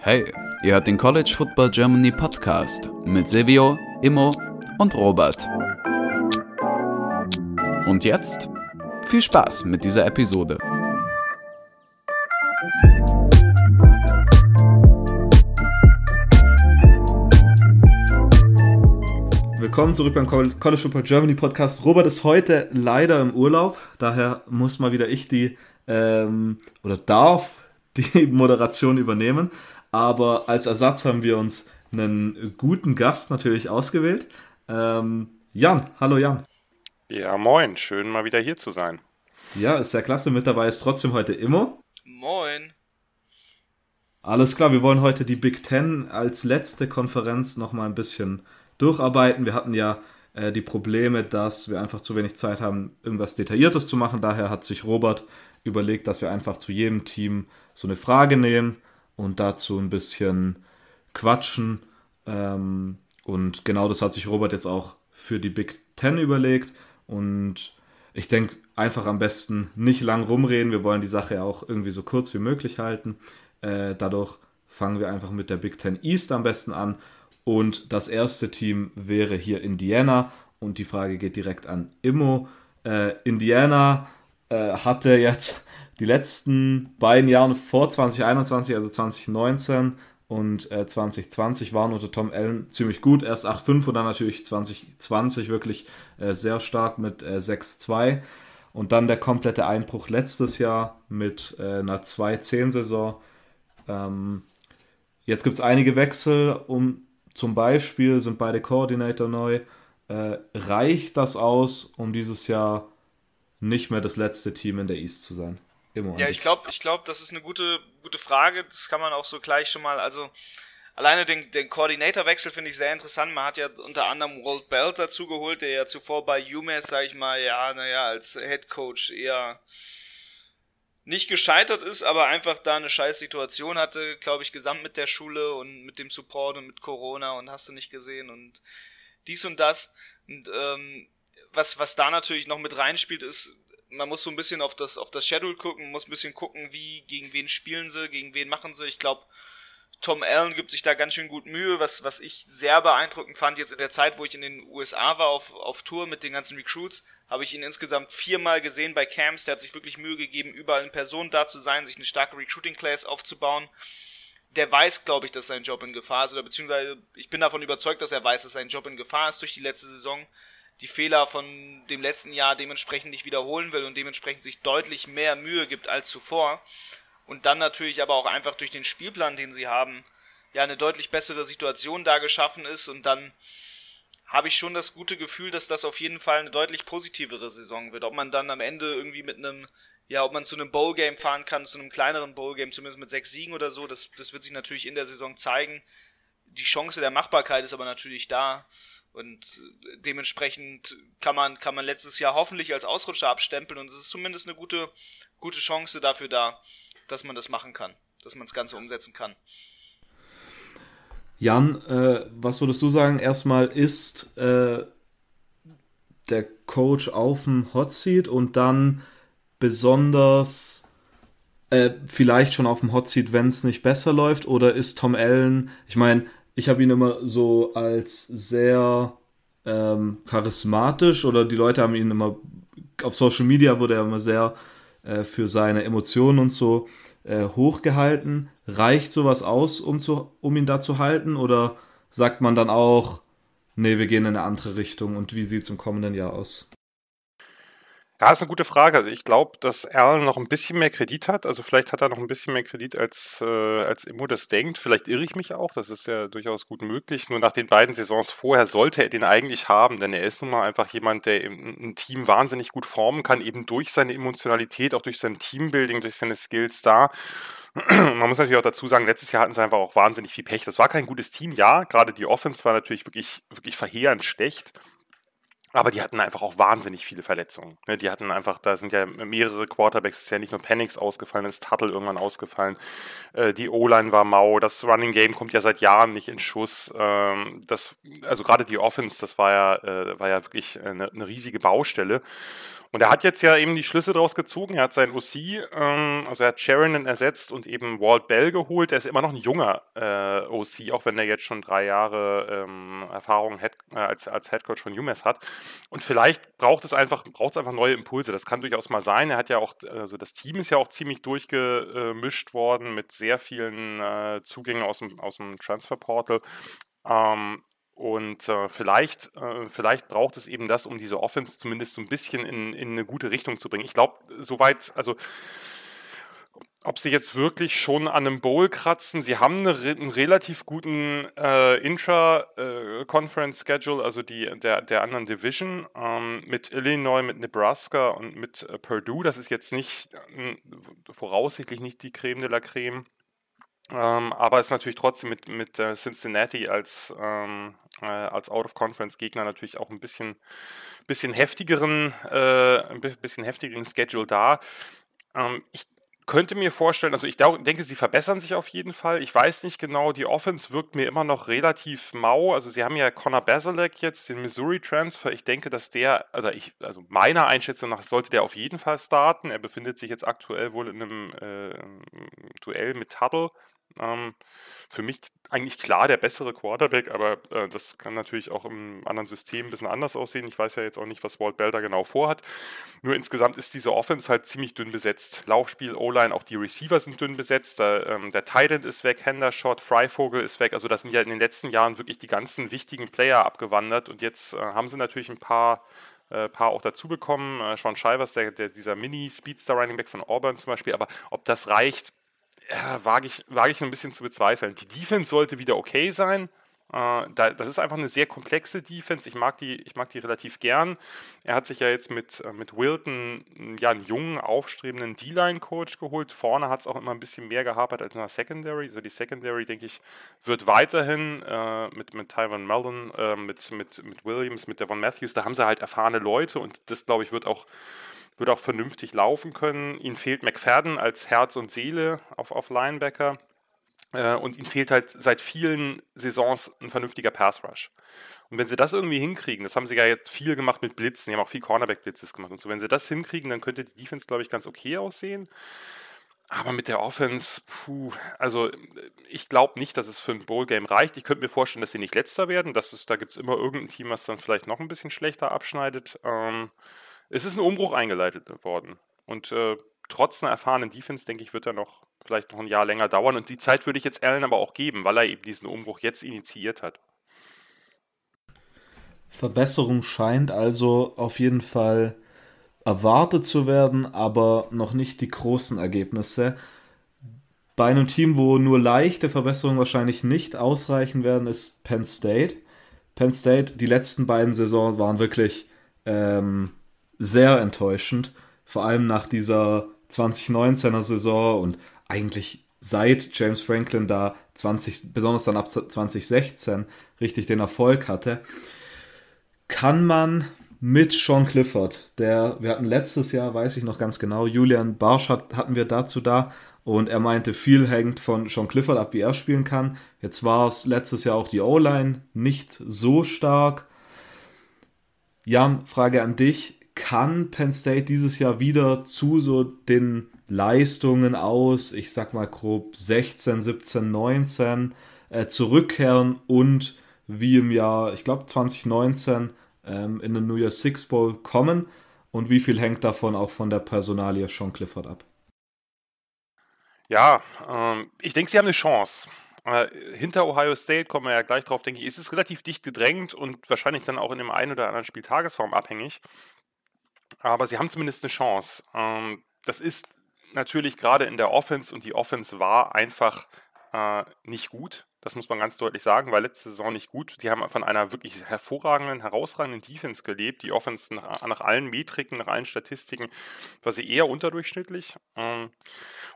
Hey, ihr hört den College Football Germany Podcast mit Silvio, Immo und Robert. Und jetzt viel Spaß mit dieser Episode. Willkommen zurück beim College Football Germany Podcast. Robert ist heute leider im Urlaub, daher muss mal wieder ich die ähm, oder darf die Moderation übernehmen. Aber als Ersatz haben wir uns einen guten Gast natürlich ausgewählt. Ähm, Jan, hallo Jan. Ja, moin, schön mal wieder hier zu sein. Ja, ist sehr klasse. Mit dabei ist trotzdem heute Immo. Moin. Alles klar, wir wollen heute die Big Ten als letzte Konferenz nochmal ein bisschen durcharbeiten. Wir hatten ja äh, die Probleme, dass wir einfach zu wenig Zeit haben, irgendwas Detailliertes zu machen. Daher hat sich Robert überlegt, dass wir einfach zu jedem Team so eine Frage nehmen und dazu ein bisschen quatschen. Ähm, und genau das hat sich Robert jetzt auch für die Big Ten überlegt. Und ich denke, einfach am besten nicht lang rumreden. Wir wollen die Sache auch irgendwie so kurz wie möglich halten. Äh, dadurch fangen wir einfach mit der Big Ten East am besten an. Und das erste Team wäre hier Indiana. Und die Frage geht direkt an Immo. Äh, Indiana äh, hatte jetzt die letzten beiden Jahre vor 2021, also 2019 und äh, 2020 waren unter Tom Allen ziemlich gut. Erst 8-5 und dann natürlich 2020 wirklich äh, sehr stark mit äh, 6-2. Und dann der komplette Einbruch letztes Jahr mit äh, einer 2-10-Saison. Ähm, jetzt gibt es einige Wechsel. Um, zum Beispiel sind beide Koordinator neu. Äh, reicht das aus, um dieses Jahr nicht mehr das letzte Team in der East zu sein? Ja, ich glaube, ich glaube, das ist eine gute, gute Frage. Das kann man auch so gleich schon mal, also alleine den, den Koordinatorwechsel finde ich sehr interessant. Man hat ja unter anderem Walt Belt dazu geholt, der ja zuvor bei UMass, sag ich mal, ja, naja, als Head Coach eher nicht gescheitert ist, aber einfach da eine scheiß Situation hatte, glaube ich, gesamt mit der Schule und mit dem Support und mit Corona und hast du nicht gesehen und dies und das. Und ähm, was, was da natürlich noch mit reinspielt, ist, man muss so ein bisschen auf das, auf das Schedule gucken, muss ein bisschen gucken, wie, gegen wen spielen sie, gegen wen machen sie. Ich glaube, Tom Allen gibt sich da ganz schön gut Mühe, was, was ich sehr beeindruckend fand, jetzt in der Zeit, wo ich in den USA war auf, auf Tour mit den ganzen Recruits, habe ich ihn insgesamt viermal gesehen bei Camps. Der hat sich wirklich Mühe gegeben, überall in Person da zu sein, sich eine starke Recruiting-Class aufzubauen. Der weiß, glaube ich, dass sein Job in Gefahr ist, oder beziehungsweise ich bin davon überzeugt, dass er weiß, dass sein Job in Gefahr ist durch die letzte Saison die Fehler von dem letzten Jahr dementsprechend nicht wiederholen will und dementsprechend sich deutlich mehr Mühe gibt als zuvor. Und dann natürlich aber auch einfach durch den Spielplan, den sie haben, ja eine deutlich bessere Situation da geschaffen ist und dann habe ich schon das gute Gefühl, dass das auf jeden Fall eine deutlich positivere Saison wird. Ob man dann am Ende irgendwie mit einem, ja, ob man zu einem Bowl-Game fahren kann, zu einem kleineren Bowl-Game, zumindest mit sechs Siegen oder so, das, das wird sich natürlich in der Saison zeigen. Die Chance der Machbarkeit ist aber natürlich da. Und dementsprechend kann man, kann man letztes Jahr hoffentlich als Ausrutscher abstempeln und es ist zumindest eine gute, gute Chance dafür da, dass man das machen kann, dass man das Ganze umsetzen kann. Jan, äh, was würdest du sagen? Erstmal ist äh, der Coach auf dem Hot Seat und dann besonders äh, vielleicht schon auf dem Hot Seat, wenn es nicht besser läuft? Oder ist Tom Allen, ich meine, ich habe ihn immer so als sehr ähm, charismatisch oder die Leute haben ihn immer auf Social Media wurde er immer sehr äh, für seine Emotionen und so äh, hochgehalten. Reicht sowas aus, um, zu, um ihn da zu halten? Oder sagt man dann auch, nee, wir gehen in eine andere Richtung und wie sieht es im kommenden Jahr aus? Ja, ist eine gute Frage. Also ich glaube, dass Erl noch ein bisschen mehr Kredit hat. Also vielleicht hat er noch ein bisschen mehr Kredit, als, äh, als Immo das denkt. Vielleicht irre ich mich auch. Das ist ja durchaus gut möglich. Nur nach den beiden Saisons vorher sollte er den eigentlich haben, denn er ist nun mal einfach jemand, der ein Team wahnsinnig gut formen kann, eben durch seine Emotionalität, auch durch sein Teambuilding, durch seine Skills da. Man muss natürlich auch dazu sagen, letztes Jahr hatten sie einfach auch wahnsinnig viel Pech. Das war kein gutes Team, ja. Gerade die Offense war natürlich wirklich, wirklich verheerend schlecht. Aber die hatten einfach auch wahnsinnig viele Verletzungen. Ne? Die hatten einfach, da sind ja mehrere Quarterbacks, ist ja nicht nur Penix ausgefallen, ist Tuttle irgendwann ausgefallen. Äh, die O-Line war mau, das Running Game kommt ja seit Jahren nicht in Schuss. Ähm, das, also gerade die Offense, das war ja, äh, war ja wirklich eine, eine riesige Baustelle. Und er hat jetzt ja eben die Schlüsse daraus gezogen. Er hat seinen OC, ähm, also er hat Sheridan ersetzt und eben Walt Bell geholt. Er ist immer noch ein junger äh, OC, auch wenn er jetzt schon drei Jahre ähm, Erfahrung als, als Headcoach von UMass hat. Und vielleicht braucht es einfach, braucht es einfach neue Impulse. Das kann durchaus mal sein. Er hat ja auch, also das Team ist ja auch ziemlich durchgemischt worden mit sehr vielen äh, Zugängen aus dem, aus dem Transferportal. Ähm, und äh, vielleicht, äh, vielleicht braucht es eben das, um diese Offense zumindest so ein bisschen in, in eine gute Richtung zu bringen. Ich glaube, soweit, also ob sie jetzt wirklich schon an einem Bowl kratzen, sie haben eine, einen relativ guten äh, Intra-Conference-Schedule, äh, also die, der, der anderen Division, ähm, mit Illinois, mit Nebraska und mit äh, Purdue. Das ist jetzt nicht, äh, voraussichtlich nicht die Creme de la Creme. Ähm, aber ist natürlich trotzdem mit, mit äh, Cincinnati als, ähm, äh, als Out-of-Conference-Gegner natürlich auch ein bisschen, bisschen heftigeren, äh, ein bisschen heftigeren Schedule da. Ähm, ich könnte mir vorstellen, also ich denke, sie verbessern sich auf jeden Fall. Ich weiß nicht genau, die Offense wirkt mir immer noch relativ mau. Also sie haben ja Connor Basilek jetzt, den Missouri-Transfer. Ich denke, dass der, oder ich, also meiner Einschätzung nach sollte der auf jeden Fall starten. Er befindet sich jetzt aktuell wohl in einem äh, Duell mit Tuttle. Ähm, für mich eigentlich klar der bessere Quarterback, aber äh, das kann natürlich auch im anderen System ein bisschen anders aussehen. Ich weiß ja jetzt auch nicht, was Walt Bell da genau vorhat. Nur insgesamt ist diese Offense halt ziemlich dünn besetzt. Laufspiel, O-Line, auch die Receiver sind dünn besetzt. Da, ähm, der Titan ist weg, Hendershot, Freivogel ist weg. Also das sind ja in den letzten Jahren wirklich die ganzen wichtigen Player abgewandert und jetzt äh, haben sie natürlich ein paar äh, paar auch dazu bekommen. Äh, Sean Shivers, der, der, dieser Mini-Speedster-Running Back von Auburn zum Beispiel. Aber ob das reicht, ja, wage ich, wage ich ein bisschen zu bezweifeln. Die Defense sollte wieder okay sein. Äh, da, das ist einfach eine sehr komplexe Defense. Ich mag die, ich mag die relativ gern. Er hat sich ja jetzt mit, äh, mit Wilton ja, einen jungen, aufstrebenden D-Line-Coach geholt. Vorne hat es auch immer ein bisschen mehr gehapert als in der Secondary. Also die Secondary, denke ich, wird weiterhin äh, mit, mit Tyron Mellon, äh, mit, mit, mit Williams, mit Devon Matthews, da haben sie halt erfahrene Leute und das, glaube ich, wird auch wird auch vernünftig laufen können. Ihnen fehlt McFadden als Herz und Seele auf, auf Linebacker. Äh, und ihnen fehlt halt seit vielen Saisons ein vernünftiger Pass Rush. Und wenn sie das irgendwie hinkriegen, das haben sie ja jetzt viel gemacht mit Blitzen, die haben auch viel Cornerback-Blitzes gemacht und so, wenn sie das hinkriegen, dann könnte die Defense, glaube ich, ganz okay aussehen. Aber mit der Offense, puh, also ich glaube nicht, dass es für ein Bowl-Game reicht. Ich könnte mir vorstellen, dass sie nicht letzter werden. Das ist, da gibt es immer irgendein Team, was dann vielleicht noch ein bisschen schlechter abschneidet. Ähm, es ist ein Umbruch eingeleitet worden. Und äh, trotz einer erfahrenen Defense, denke ich, wird er noch vielleicht noch ein Jahr länger dauern. Und die Zeit würde ich jetzt Allen aber auch geben, weil er eben diesen Umbruch jetzt initiiert hat. Verbesserung scheint also auf jeden Fall erwartet zu werden, aber noch nicht die großen Ergebnisse. Bei einem Team, wo nur leichte Verbesserungen wahrscheinlich nicht ausreichen werden, ist Penn State. Penn State, die letzten beiden Saisons waren wirklich ähm, sehr enttäuschend. Vor allem nach dieser 2019er Saison und eigentlich seit James Franklin da 20, besonders dann ab 2016 richtig den Erfolg hatte, kann man mit Sean Clifford, der, wir hatten letztes Jahr, weiß ich noch ganz genau, Julian Barsch hat, hatten wir dazu da und er meinte, viel hängt von Sean Clifford ab, wie er spielen kann. Jetzt war es letztes Jahr auch die O-Line nicht so stark. Jan, Frage an dich kann Penn State dieses Jahr wieder zu so den Leistungen aus, ich sag mal grob 16, 17, 19 äh, zurückkehren und wie im Jahr, ich glaube 2019 ähm, in den New Year Six Bowl kommen und wie viel hängt davon auch von der Personalie Sean Clifford ab? Ja, ähm, ich denke, sie haben eine Chance. Äh, hinter Ohio State kommen wir ja gleich drauf, denke ich, ist es relativ dicht gedrängt und wahrscheinlich dann auch in dem einen oder anderen Spiel Tagesform abhängig. Aber sie haben zumindest eine Chance. Ähm, das ist natürlich gerade in der Offense und die Offense war einfach äh, nicht gut. Das muss man ganz deutlich sagen, war letzte Saison nicht gut. Die haben von einer wirklich hervorragenden, herausragenden Defense gelebt. Die Offense nach, nach allen Metriken, nach allen Statistiken war sie eher unterdurchschnittlich. Ähm,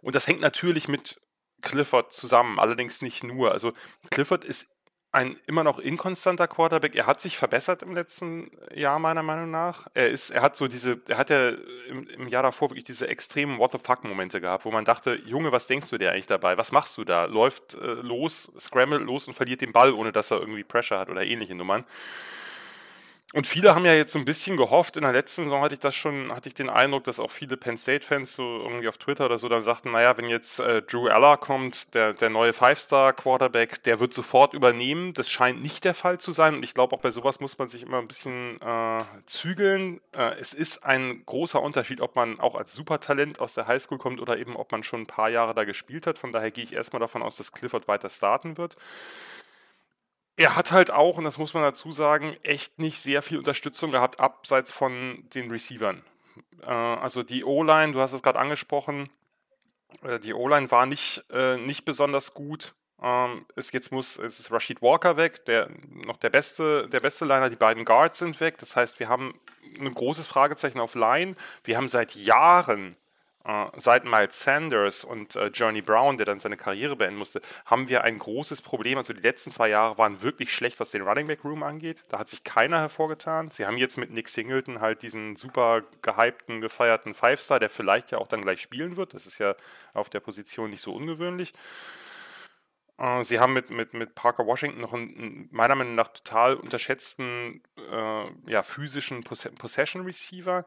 und das hängt natürlich mit Clifford zusammen, allerdings nicht nur. Also Clifford ist ein immer noch inkonstanter Quarterback. Er hat sich verbessert im letzten Jahr, meiner Meinung nach. Er ist, er hat so diese, er hat ja im, im Jahr davor wirklich diese extremen What the fuck-Momente gehabt, wo man dachte, Junge, was denkst du dir eigentlich dabei? Was machst du da? Läuft äh, los, scrambled los und verliert den Ball, ohne dass er irgendwie Pressure hat oder ähnliche Nummern. Und viele haben ja jetzt so ein bisschen gehofft, in der letzten Saison hatte ich das schon, hatte ich den Eindruck, dass auch viele Penn State-Fans so irgendwie auf Twitter oder so dann sagten, naja, wenn jetzt äh, Drew Aller kommt, der, der neue Five-Star-Quarterback, der wird sofort übernehmen. Das scheint nicht der Fall zu sein. Und ich glaube, auch bei sowas muss man sich immer ein bisschen äh, zügeln. Äh, es ist ein großer Unterschied, ob man auch als Supertalent aus der Highschool kommt oder eben, ob man schon ein paar Jahre da gespielt hat. Von daher gehe ich erstmal davon aus, dass Clifford weiter starten wird er hat halt auch, und das muss man dazu sagen, echt nicht sehr viel Unterstützung gehabt, abseits von den Receivern. Äh, also die O-Line, du hast es gerade angesprochen, äh, die O-Line war nicht, äh, nicht besonders gut. Ähm, es, jetzt muss, es ist Rashid Walker weg, der noch der beste, der beste Liner, die beiden Guards sind weg. Das heißt, wir haben ein großes Fragezeichen auf Line. Wir haben seit Jahren seit Miles Sanders und uh, Journey Brown, der dann seine Karriere beenden musste, haben wir ein großes Problem. Also die letzten zwei Jahre waren wirklich schlecht, was den Running Back Room angeht. Da hat sich keiner hervorgetan. Sie haben jetzt mit Nick Singleton halt diesen super gehypten, gefeierten Five-Star, der vielleicht ja auch dann gleich spielen wird. Das ist ja auf der Position nicht so ungewöhnlich. Uh, sie haben mit, mit, mit Parker Washington noch einen, meiner Meinung nach total unterschätzten äh, ja, physischen Possession Receiver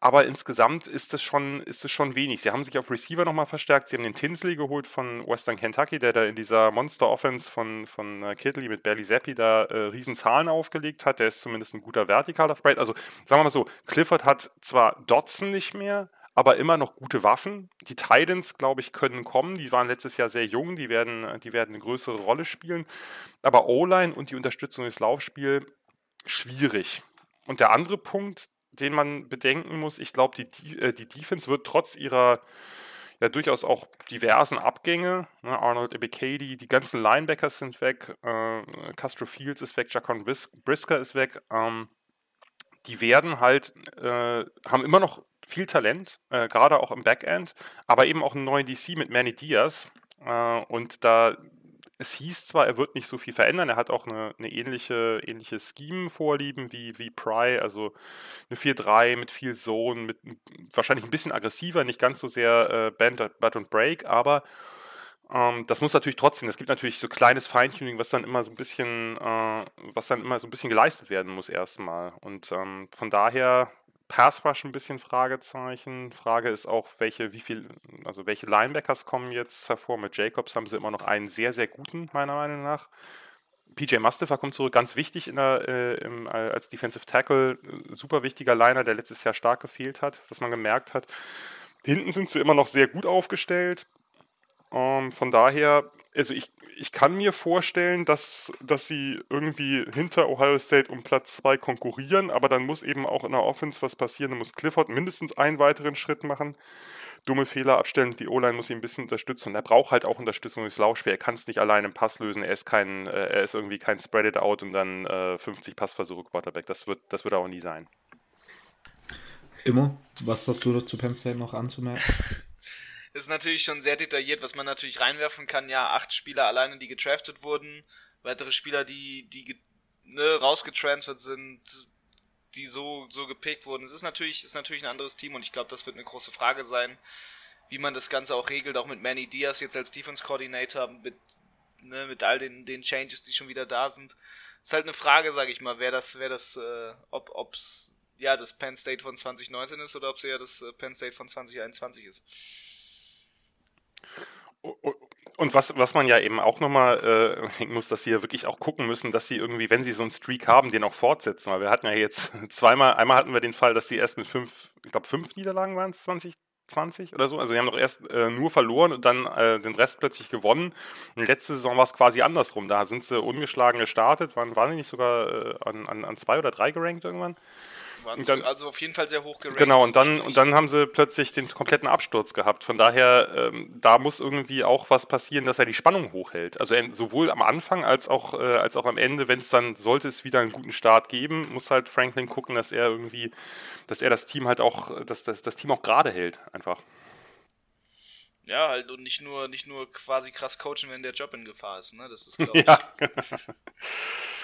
aber insgesamt ist es schon, schon wenig. Sie haben sich auf Receiver nochmal verstärkt. Sie haben den Tinsley geholt von Western Kentucky, der da in dieser Monster-Offense von, von äh, Kittley mit Barry Zappi da äh, Riesenzahlen aufgelegt hat. Der ist zumindest ein guter vertikaler Sprite. Also sagen wir mal so, Clifford hat zwar Dotson nicht mehr, aber immer noch gute Waffen. Die Titans, glaube ich, können kommen. Die waren letztes Jahr sehr jung, die werden, die werden eine größere Rolle spielen. Aber O-Line und die Unterstützung des Laufspiels schwierig. Und der andere Punkt, den man bedenken muss. Ich glaube, die, äh, die Defense wird trotz ihrer ja durchaus auch diversen Abgänge, ne, Arnold Ebekadi, die ganzen Linebackers sind weg, äh, Castro Fields ist weg, Jacon Brisker ist weg. Ähm, die werden halt, äh, haben immer noch viel Talent, äh, gerade auch im Backend, aber eben auch einen neuen DC mit Manny Diaz. Äh, und da es hieß zwar, er wird nicht so viel verändern, er hat auch eine, eine ähnliche, ähnliche Scheme-Vorlieben wie, wie Pry, also eine 4-3 mit viel Zone, mit wahrscheinlich ein bisschen aggressiver, nicht ganz so sehr äh, Band, But und Break, aber ähm, das muss natürlich trotzdem, es gibt natürlich so kleines Feintuning, was dann immer so ein bisschen, äh, was dann immer so ein bisschen geleistet werden muss erstmal. Und ähm, von daher Pass Rush ein bisschen Fragezeichen. Frage ist auch, welche, wie viel, also welche Linebackers kommen jetzt hervor. Mit Jacobs haben sie immer noch einen sehr, sehr guten, meiner Meinung nach. PJ Mustafa kommt zurück, ganz wichtig der, äh, im, als Defensive Tackle, super wichtiger Liner, der letztes Jahr stark gefehlt hat, was man gemerkt hat. Hinten sind sie immer noch sehr gut aufgestellt. Ähm, von daher also ich, ich kann mir vorstellen, dass, dass sie irgendwie hinter Ohio State um Platz 2 konkurrieren, aber dann muss eben auch in der Offense was passieren. Dann muss Clifford mindestens einen weiteren Schritt machen, dumme Fehler abstellen, die O-Line muss ihn ein bisschen unterstützen und er braucht halt auch Unterstützung durchs Laufspiel. Er kann es nicht allein im Pass lösen, er ist kein, äh, er ist irgendwie kein Spread it out und dann äh, 50 Passversuche Quarterback. Das wird, das wird auch nie sein. Immo, was hast du zu Penn State noch anzumerken? Ist natürlich schon sehr detailliert, was man natürlich reinwerfen kann. Ja, acht Spieler alleine, die getraftet wurden, weitere Spieler, die, die ne, rausgetransfert sind, die so, so gepickt wurden. Es ist natürlich, ist natürlich ein anderes Team und ich glaube, das wird eine große Frage sein, wie man das Ganze auch regelt, auch mit Manny Diaz jetzt als Defense Coordinator, mit, ne, mit all den, den Changes, die schon wieder da sind. Ist halt eine Frage, sage ich mal, wer das, wer das, äh, ob, ob's ja das Penn State von 2019 ist oder ob es eher das äh, Penn State von 2021 ist. Und was, was man ja eben auch nochmal äh, muss, dass sie ja wirklich auch gucken müssen, dass sie irgendwie, wenn sie so einen Streak haben, den auch fortsetzen. Weil wir hatten ja jetzt zweimal, einmal hatten wir den Fall, dass sie erst mit fünf, ich glaube fünf Niederlagen waren es 2020 oder so. Also sie haben doch erst äh, nur verloren und dann äh, den Rest plötzlich gewonnen. Und letzte Saison war es quasi andersrum. Da sind sie ungeschlagen gestartet, waren, waren die nicht sogar äh, an, an, an zwei oder drei gerankt irgendwann? Waren dann, also auf jeden Fall sehr hoch gerankt. Genau, und dann, und dann haben sie plötzlich den kompletten Absturz gehabt. Von daher, ähm, da muss irgendwie auch was passieren, dass er die Spannung hochhält. Also sowohl am Anfang als auch, äh, als auch am Ende, wenn es dann, sollte es wieder einen guten Start geben, muss halt Franklin gucken, dass er irgendwie, dass er das Team halt auch, dass das, das Team auch gerade hält, einfach. Ja, halt und nicht nur, nicht nur quasi krass coachen, wenn der Job in Gefahr ist, ne? Das ist, glaube ich. Ja.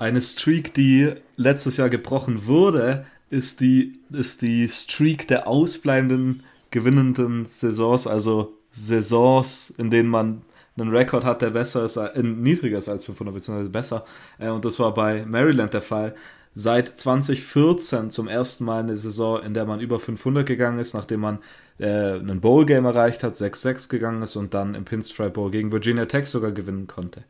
Eine Streak, die letztes Jahr gebrochen wurde, ist die, ist die Streak der ausbleibenden gewinnenden Saisons, also Saisons, in denen man einen Rekord hat, der besser ist, äh, niedriger ist als 500, beziehungsweise besser. Äh, und das war bei Maryland der Fall. Seit 2014 zum ersten Mal eine Saison, in der man über 500 gegangen ist, nachdem man äh, einen Bowl-Game erreicht hat, 6-6 gegangen ist und dann im Pinstripe Bowl gegen Virginia Tech sogar gewinnen konnte.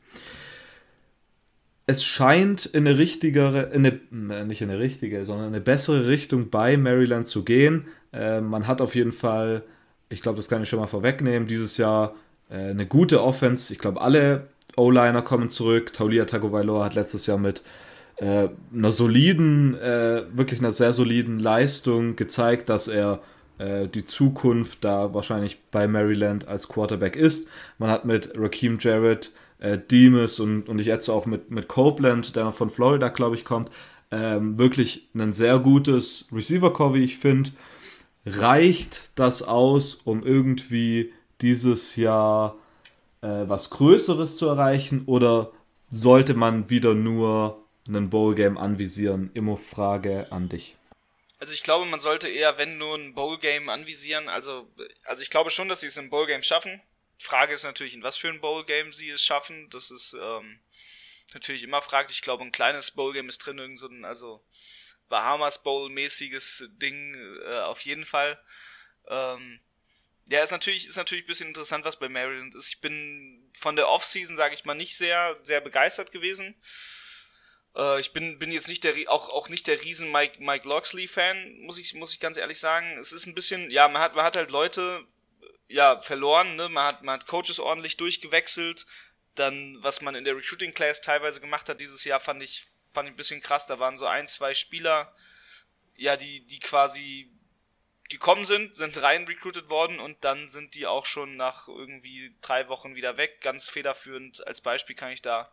Es scheint in eine richtigere, in eine, äh, nicht in eine richtige, sondern in eine bessere Richtung bei Maryland zu gehen. Äh, man hat auf jeden Fall, ich glaube, das kann ich schon mal vorwegnehmen, dieses Jahr äh, eine gute Offense. Ich glaube, alle O-Liner kommen zurück. Taulia Tagovailoa hat letztes Jahr mit äh, einer soliden, äh, wirklich einer sehr soliden Leistung gezeigt, dass er die Zukunft da wahrscheinlich bei Maryland als Quarterback ist. Man hat mit Raheem Jarrett, äh, Demas und, und ich jetzt auch mit, mit Copeland, der von Florida, glaube ich, kommt, ähm, wirklich ein sehr gutes Receiver-Core, wie ich finde. Reicht das aus, um irgendwie dieses Jahr äh, was Größeres zu erreichen oder sollte man wieder nur einen Bowl-Game anvisieren? Immer Frage an dich. Also ich glaube, man sollte eher, wenn nur ein Bowl-Game anvisieren. Also, also ich glaube schon, dass sie es im Bowl-Game schaffen. Frage ist natürlich, in was für ein Bowl-Game sie es schaffen. Das ist ähm, natürlich immer fraglich. Ich glaube, ein kleines Bowl-Game ist drin, irgend so ein, also Bahamas Bowl-mäßiges Ding äh, auf jeden Fall. Ähm, ja, ist natürlich, ist natürlich ein bisschen interessant, was bei Maryland ist. Ich bin von der Offseason, sage ich mal, nicht sehr, sehr begeistert gewesen. Äh, ich bin, bin jetzt nicht der, auch, auch nicht der riesen Mike, Mike Loxley-Fan, muss ich, muss ich ganz ehrlich sagen. Es ist ein bisschen, ja, man hat, man hat halt Leute, ja, verloren, ne? Man hat, man hat Coaches ordentlich durchgewechselt. Dann, was man in der Recruiting Class teilweise gemacht hat dieses Jahr, fand ich, fand ich ein bisschen krass. Da waren so ein, zwei Spieler, ja, die, die quasi gekommen sind, sind rein recruited worden und dann sind die auch schon nach irgendwie drei Wochen wieder weg. Ganz federführend als Beispiel kann ich da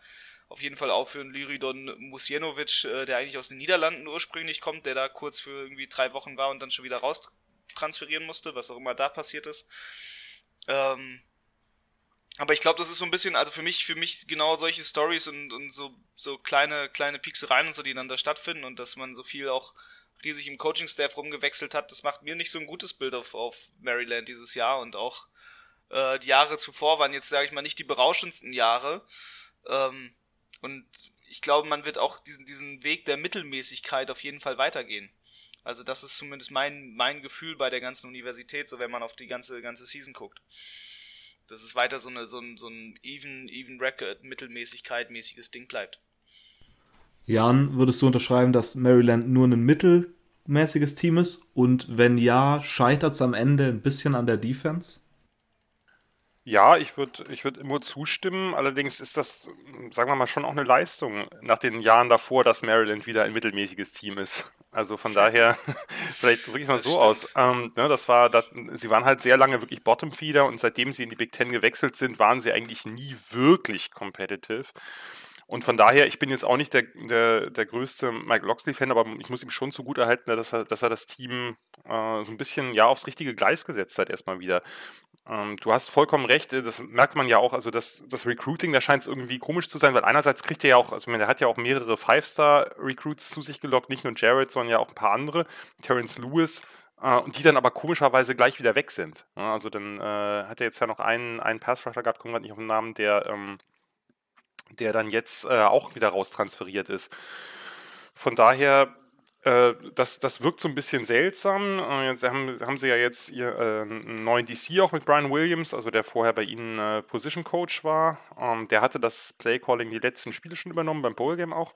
auf jeden Fall aufführen Lyridon Musjenovic, äh, der eigentlich aus den Niederlanden ursprünglich kommt, der da kurz für irgendwie drei Wochen war und dann schon wieder raus transferieren musste, was auch immer da passiert ist. Ähm, aber ich glaube, das ist so ein bisschen, also für mich, für mich genau solche Stories und, und so, so kleine, kleine Pieksereien und so, die dann da stattfinden und dass man so viel auch riesig im Coaching-Staff rumgewechselt hat, das macht mir nicht so ein gutes Bild auf, auf Maryland dieses Jahr und auch äh, die Jahre zuvor waren jetzt, sage ich mal, nicht die berauschendsten Jahre. Ähm, und ich glaube, man wird auch diesen, diesen Weg der Mittelmäßigkeit auf jeden Fall weitergehen. Also das ist zumindest mein, mein Gefühl bei der ganzen Universität, so wenn man auf die ganze, ganze Season guckt. Dass es weiter so, eine, so ein, so ein even, even Record, Mittelmäßigkeit mäßiges Ding bleibt. Jan, würdest du unterschreiben, dass Maryland nur ein mittelmäßiges Team ist? Und wenn ja, scheitert es am Ende ein bisschen an der Defense? Ja, ich würde ich würd immer zustimmen. Allerdings ist das, sagen wir mal, schon auch eine Leistung nach den Jahren davor, dass Maryland wieder ein mittelmäßiges Team ist. Also von daher, vielleicht drücke ich es mal so aus. Ähm, ne, das war, das, sie waren halt sehr lange wirklich Bottom-Feeder und seitdem sie in die Big Ten gewechselt sind, waren sie eigentlich nie wirklich competitive. Und von daher, ich bin jetzt auch nicht der, der, der größte Mike Loxley-Fan, aber ich muss ihm schon zugute halten, dass er, dass er das Team äh, so ein bisschen ja aufs richtige Gleis gesetzt hat, erstmal wieder. Ähm, du hast vollkommen recht, äh, das merkt man ja auch, also das, das Recruiting, da scheint es irgendwie komisch zu sein, weil einerseits kriegt er ja auch, also er hat ja auch mehrere Five-Star-Recruits zu sich gelockt, nicht nur Jared, sondern ja auch ein paar andere, Terence Lewis, äh, und die dann aber komischerweise gleich wieder weg sind. also dann äh, hat er jetzt ja noch einen, einen Pass-Rusher gehabt, kommt gerade nicht auf den Namen, der ähm, der dann jetzt äh, auch wieder raustransferiert ist. Von daher, äh, das, das wirkt so ein bisschen seltsam. Äh, jetzt haben, haben sie ja jetzt ihr, äh, einen neuen DC auch mit Brian Williams, also der vorher bei ihnen äh, Position Coach war. Ähm, der hatte das Play Calling die letzten Spiele schon übernommen, beim Bowl Game auch.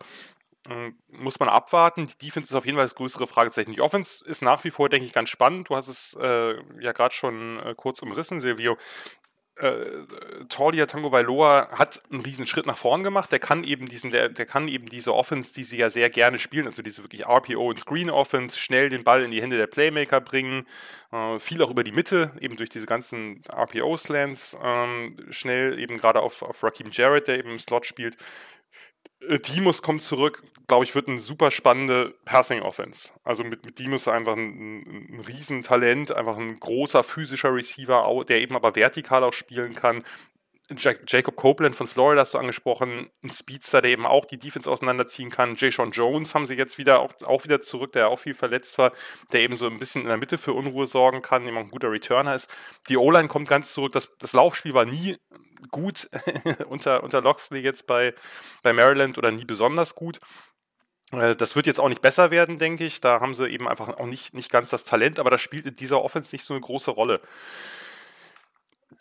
Ähm, muss man abwarten. Die Defense ist auf jeden Fall das größere Fragezeichen. Die Offense ist nach wie vor, denke ich, ganz spannend. Du hast es äh, ja gerade schon kurz umrissen, Silvio äh, Torlia Tango Vailoa hat einen riesen Schritt nach vorn gemacht. Der kann eben diesen, der, der kann eben diese Offense, die sie ja sehr gerne spielen, also diese wirklich RPO und Screen Offense, schnell den Ball in die Hände der Playmaker bringen, äh, viel auch über die Mitte, eben durch diese ganzen RPO-Slants, ähm, schnell eben gerade auf, auf Raheem Jarrett, der eben im Slot spielt. Äh, Dimus kommt zurück, glaube ich, wird eine super spannende Passing-Offense. Also mit, mit Dimus einfach ein, ein Riesentalent, einfach ein großer physischer Receiver, der eben aber vertikal auch spielen kann. Jacob Copeland von Florida hast du angesprochen, ein Speedster, der eben auch die Defense auseinanderziehen kann. Jay Sean Jones haben sie jetzt wieder auch, auch wieder zurück, der auch viel verletzt war, der eben so ein bisschen in der Mitte für Unruhe sorgen kann, eben auch ein guter Returner ist. Die O-Line kommt ganz zurück. Das, das Laufspiel war nie gut unter, unter Loxley jetzt bei, bei Maryland oder nie besonders gut. Äh, das wird jetzt auch nicht besser werden, denke ich. Da haben sie eben einfach auch nicht, nicht ganz das Talent, aber das spielt in dieser Offense nicht so eine große Rolle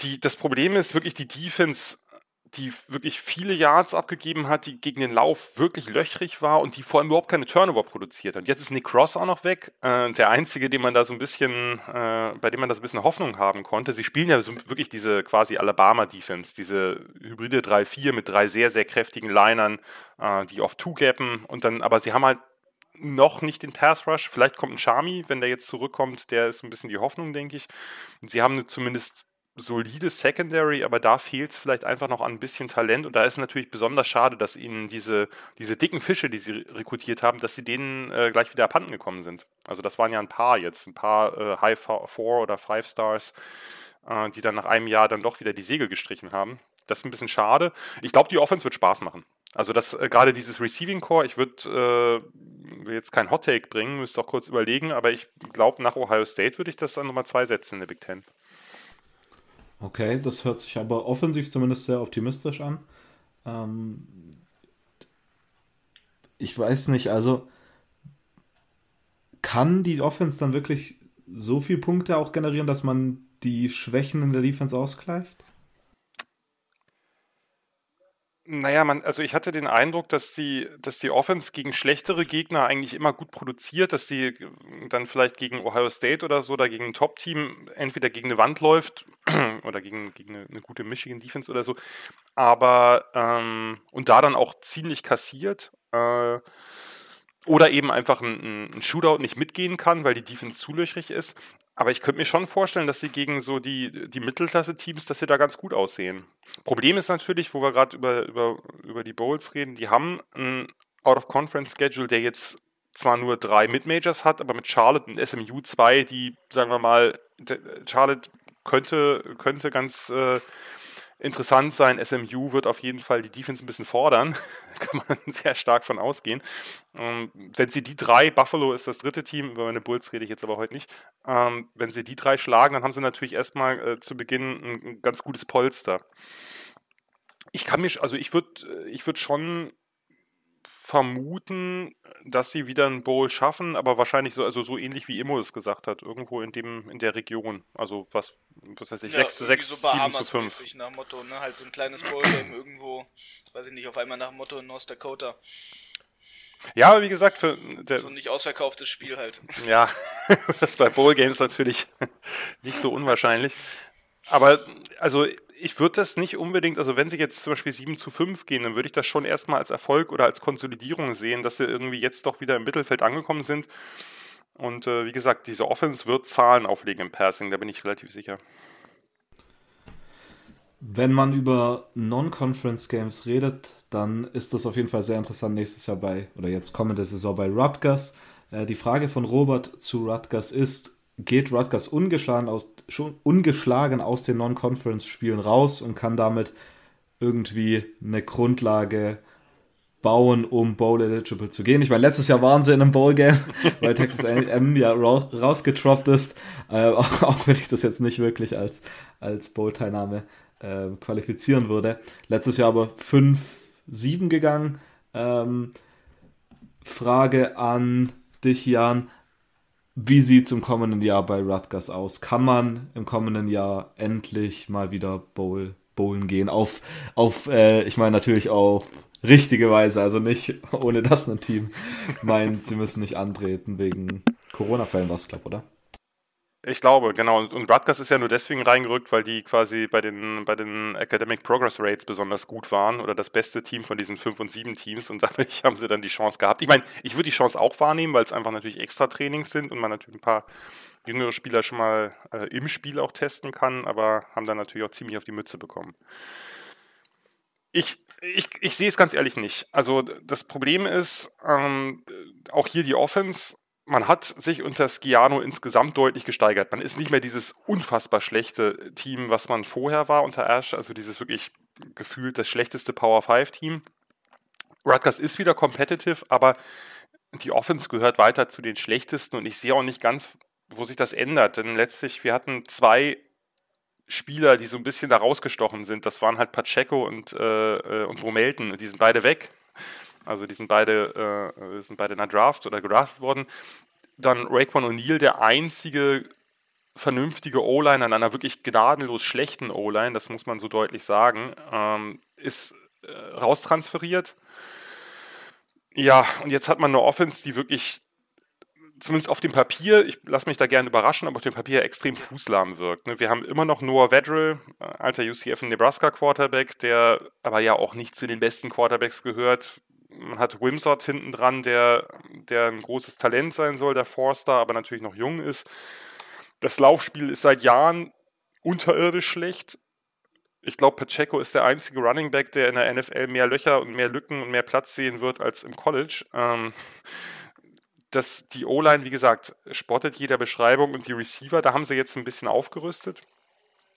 die, das Problem ist wirklich die Defense, die wirklich viele Yards abgegeben hat, die gegen den Lauf wirklich löchrig war und die vor allem überhaupt keine Turnover produziert hat. Jetzt ist Nick Cross auch noch weg, äh, der einzige, den man da so ein bisschen, äh, bei dem man da so ein bisschen Hoffnung haben konnte. Sie spielen ja so wirklich diese quasi Alabama-Defense, diese hybride 3-4 mit drei sehr, sehr kräftigen Linern, äh, die oft two-gappen und dann, aber sie haben halt noch nicht den Pass Rush. Vielleicht kommt ein Charmy, wenn der jetzt zurückkommt. Der ist ein bisschen die Hoffnung, denke ich. Sie haben zumindest solides Secondary, aber da fehlt es vielleicht einfach noch an ein bisschen Talent und da ist natürlich besonders schade, dass ihnen diese, diese dicken Fische, die sie rekrutiert haben, dass sie denen äh, gleich wieder abhanden gekommen sind. Also das waren ja ein paar jetzt, ein paar äh, High Four oder Five Stars, äh, die dann nach einem Jahr dann doch wieder die Segel gestrichen haben. Das ist ein bisschen schade. Ich glaube, die Offense wird Spaß machen. Also das äh, gerade dieses Receiving Core, ich würde äh, jetzt kein Hot Take bringen, müsste auch kurz überlegen, aber ich glaube, nach Ohio State würde ich das dann Nummer zwei setzen in der Big Ten. Okay, das hört sich aber offensiv zumindest sehr optimistisch an. Ähm, ich weiß nicht, also kann die Offense dann wirklich so viele Punkte auch generieren, dass man die Schwächen in der Defense ausgleicht? Naja, man, also ich hatte den Eindruck, dass die, dass die Offense gegen schlechtere Gegner eigentlich immer gut produziert, dass sie dann vielleicht gegen Ohio State oder so oder gegen ein Top-Team entweder gegen eine Wand läuft oder gegen, gegen eine, eine gute Michigan Defense oder so, aber ähm, und da dann auch ziemlich kassiert. Äh, oder eben einfach ein, ein, Shootout nicht mitgehen kann, weil die Defense zu löchrig ist. Aber ich könnte mir schon vorstellen, dass sie gegen so die, die Mittelklasse-Teams, dass sie da ganz gut aussehen. Problem ist natürlich, wo wir gerade über, über, über die Bowls reden, die haben ein Out-of-Conference-Schedule, der jetzt zwar nur drei Mid-Majors hat, aber mit Charlotte und SMU zwei, die, sagen wir mal, Charlotte könnte, könnte ganz äh, interessant sein. SMU wird auf jeden Fall die Defense ein bisschen fordern. Kann man sehr stark von ausgehen. Ähm, wenn sie die drei, Buffalo ist das dritte Team, über meine Bulls rede ich jetzt aber heute nicht, ähm, wenn sie die drei schlagen, dann haben sie natürlich erstmal äh, zu Beginn ein, ein, ganz gutes Polster. Ich kann mich, also ich würde ich würd schon vermuten, dass sie wieder ein Bowl schaffen, aber wahrscheinlich so, also so ähnlich wie Immo es gesagt hat, irgendwo in dem, in der Region. Also was, was heißt ich, ja, 6 zu 6, so 7 zu 5. nach Motto, ne? Halt so ein kleines Bowl-Game irgendwo, weiß ich nicht, auf einmal nach Motto in North Dakota. Ja, aber wie gesagt, für der, so ein nicht ausverkauftes Spiel halt. Ja, das bei Bowl Games natürlich nicht so unwahrscheinlich. Aber also ich würde das nicht unbedingt, also wenn sie jetzt zum Beispiel 7 zu 5 gehen, dann würde ich das schon erstmal als Erfolg oder als Konsolidierung sehen, dass sie irgendwie jetzt doch wieder im Mittelfeld angekommen sind. Und äh, wie gesagt, diese Offense wird Zahlen auflegen im Passing, da bin ich relativ sicher. Wenn man über Non-Conference Games redet, dann ist das auf jeden Fall sehr interessant nächstes Jahr bei, oder jetzt kommende Saison bei Rutgers. Äh, die Frage von Robert zu Rutgers ist, geht Rutgers ungeschlagen aus, schon ungeschlagen aus den Non-Conference-Spielen raus und kann damit irgendwie eine Grundlage bauen, um Bowl-eligible zu gehen. Ich meine, letztes Jahr waren sie in einem Bowl-Game, weil Texas A&M ja rausgetroppt ist, äh, auch, auch, wenn ich das jetzt nicht wirklich als, als Bowl-Teilnahme äh, qualifizieren würde. Letztes Jahr aber 5-7 gegangen. Ähm, Frage an dich, Jan. Wie sieht es im kommenden Jahr bei Rutgers aus? Kann man im kommenden Jahr endlich mal wieder Bowl, Bowlen gehen? Auf, auf äh, ich meine natürlich auf richtige Weise, also nicht ohne dass ein Team meint, sie müssen nicht antreten wegen Corona-Fällen, was glaube oder? Ich glaube, genau. Und Rutgers ist ja nur deswegen reingerückt, weil die quasi bei den, bei den Academic Progress Rates besonders gut waren oder das beste Team von diesen fünf und sieben Teams und dadurch haben sie dann die Chance gehabt. Ich meine, ich würde die Chance auch wahrnehmen, weil es einfach natürlich extra Trainings sind und man natürlich ein paar jüngere Spieler schon mal äh, im Spiel auch testen kann, aber haben dann natürlich auch ziemlich auf die Mütze bekommen. Ich, ich, ich sehe es ganz ehrlich nicht. Also das Problem ist, ähm, auch hier die Offense, man hat sich unter Sciano insgesamt deutlich gesteigert. Man ist nicht mehr dieses unfassbar schlechte Team, was man vorher war unter Ash, also dieses wirklich gefühlt das schlechteste Power 5 Team. Rutgers ist wieder competitive, aber die Offense gehört weiter zu den schlechtesten und ich sehe auch nicht ganz, wo sich das ändert. Denn letztlich, wir hatten zwei Spieler, die so ein bisschen da rausgestochen sind. Das waren halt Pacheco und, äh, äh und Bromelton. Die sind beide weg. Also die sind beide, äh, sind beide in der Draft oder gedraftet worden. Dann Raekwon O'Neal, der einzige vernünftige O-Line an einer wirklich gnadenlos schlechten O-Line, das muss man so deutlich sagen, ähm, ist äh, raustransferiert. Ja, und jetzt hat man eine Offense, die wirklich zumindest auf dem Papier, ich lasse mich da gerne überraschen, aber auf dem Papier extrem fußlahm wirkt. Ne? Wir haben immer noch Noah Vedrill, äh, alter UCF Nebraska Quarterback, der aber ja auch nicht zu den besten Quarterbacks gehört. Man hat Wimsott hinten dran, der, der ein großes Talent sein soll, der Forster, aber natürlich noch jung ist. Das Laufspiel ist seit Jahren unterirdisch schlecht. Ich glaube, Pacheco ist der einzige Running Back, der in der NFL mehr Löcher und mehr Lücken und mehr Platz sehen wird als im College. Ähm, das, die O-Line, wie gesagt, spottet jeder Beschreibung und die Receiver, da haben sie jetzt ein bisschen aufgerüstet.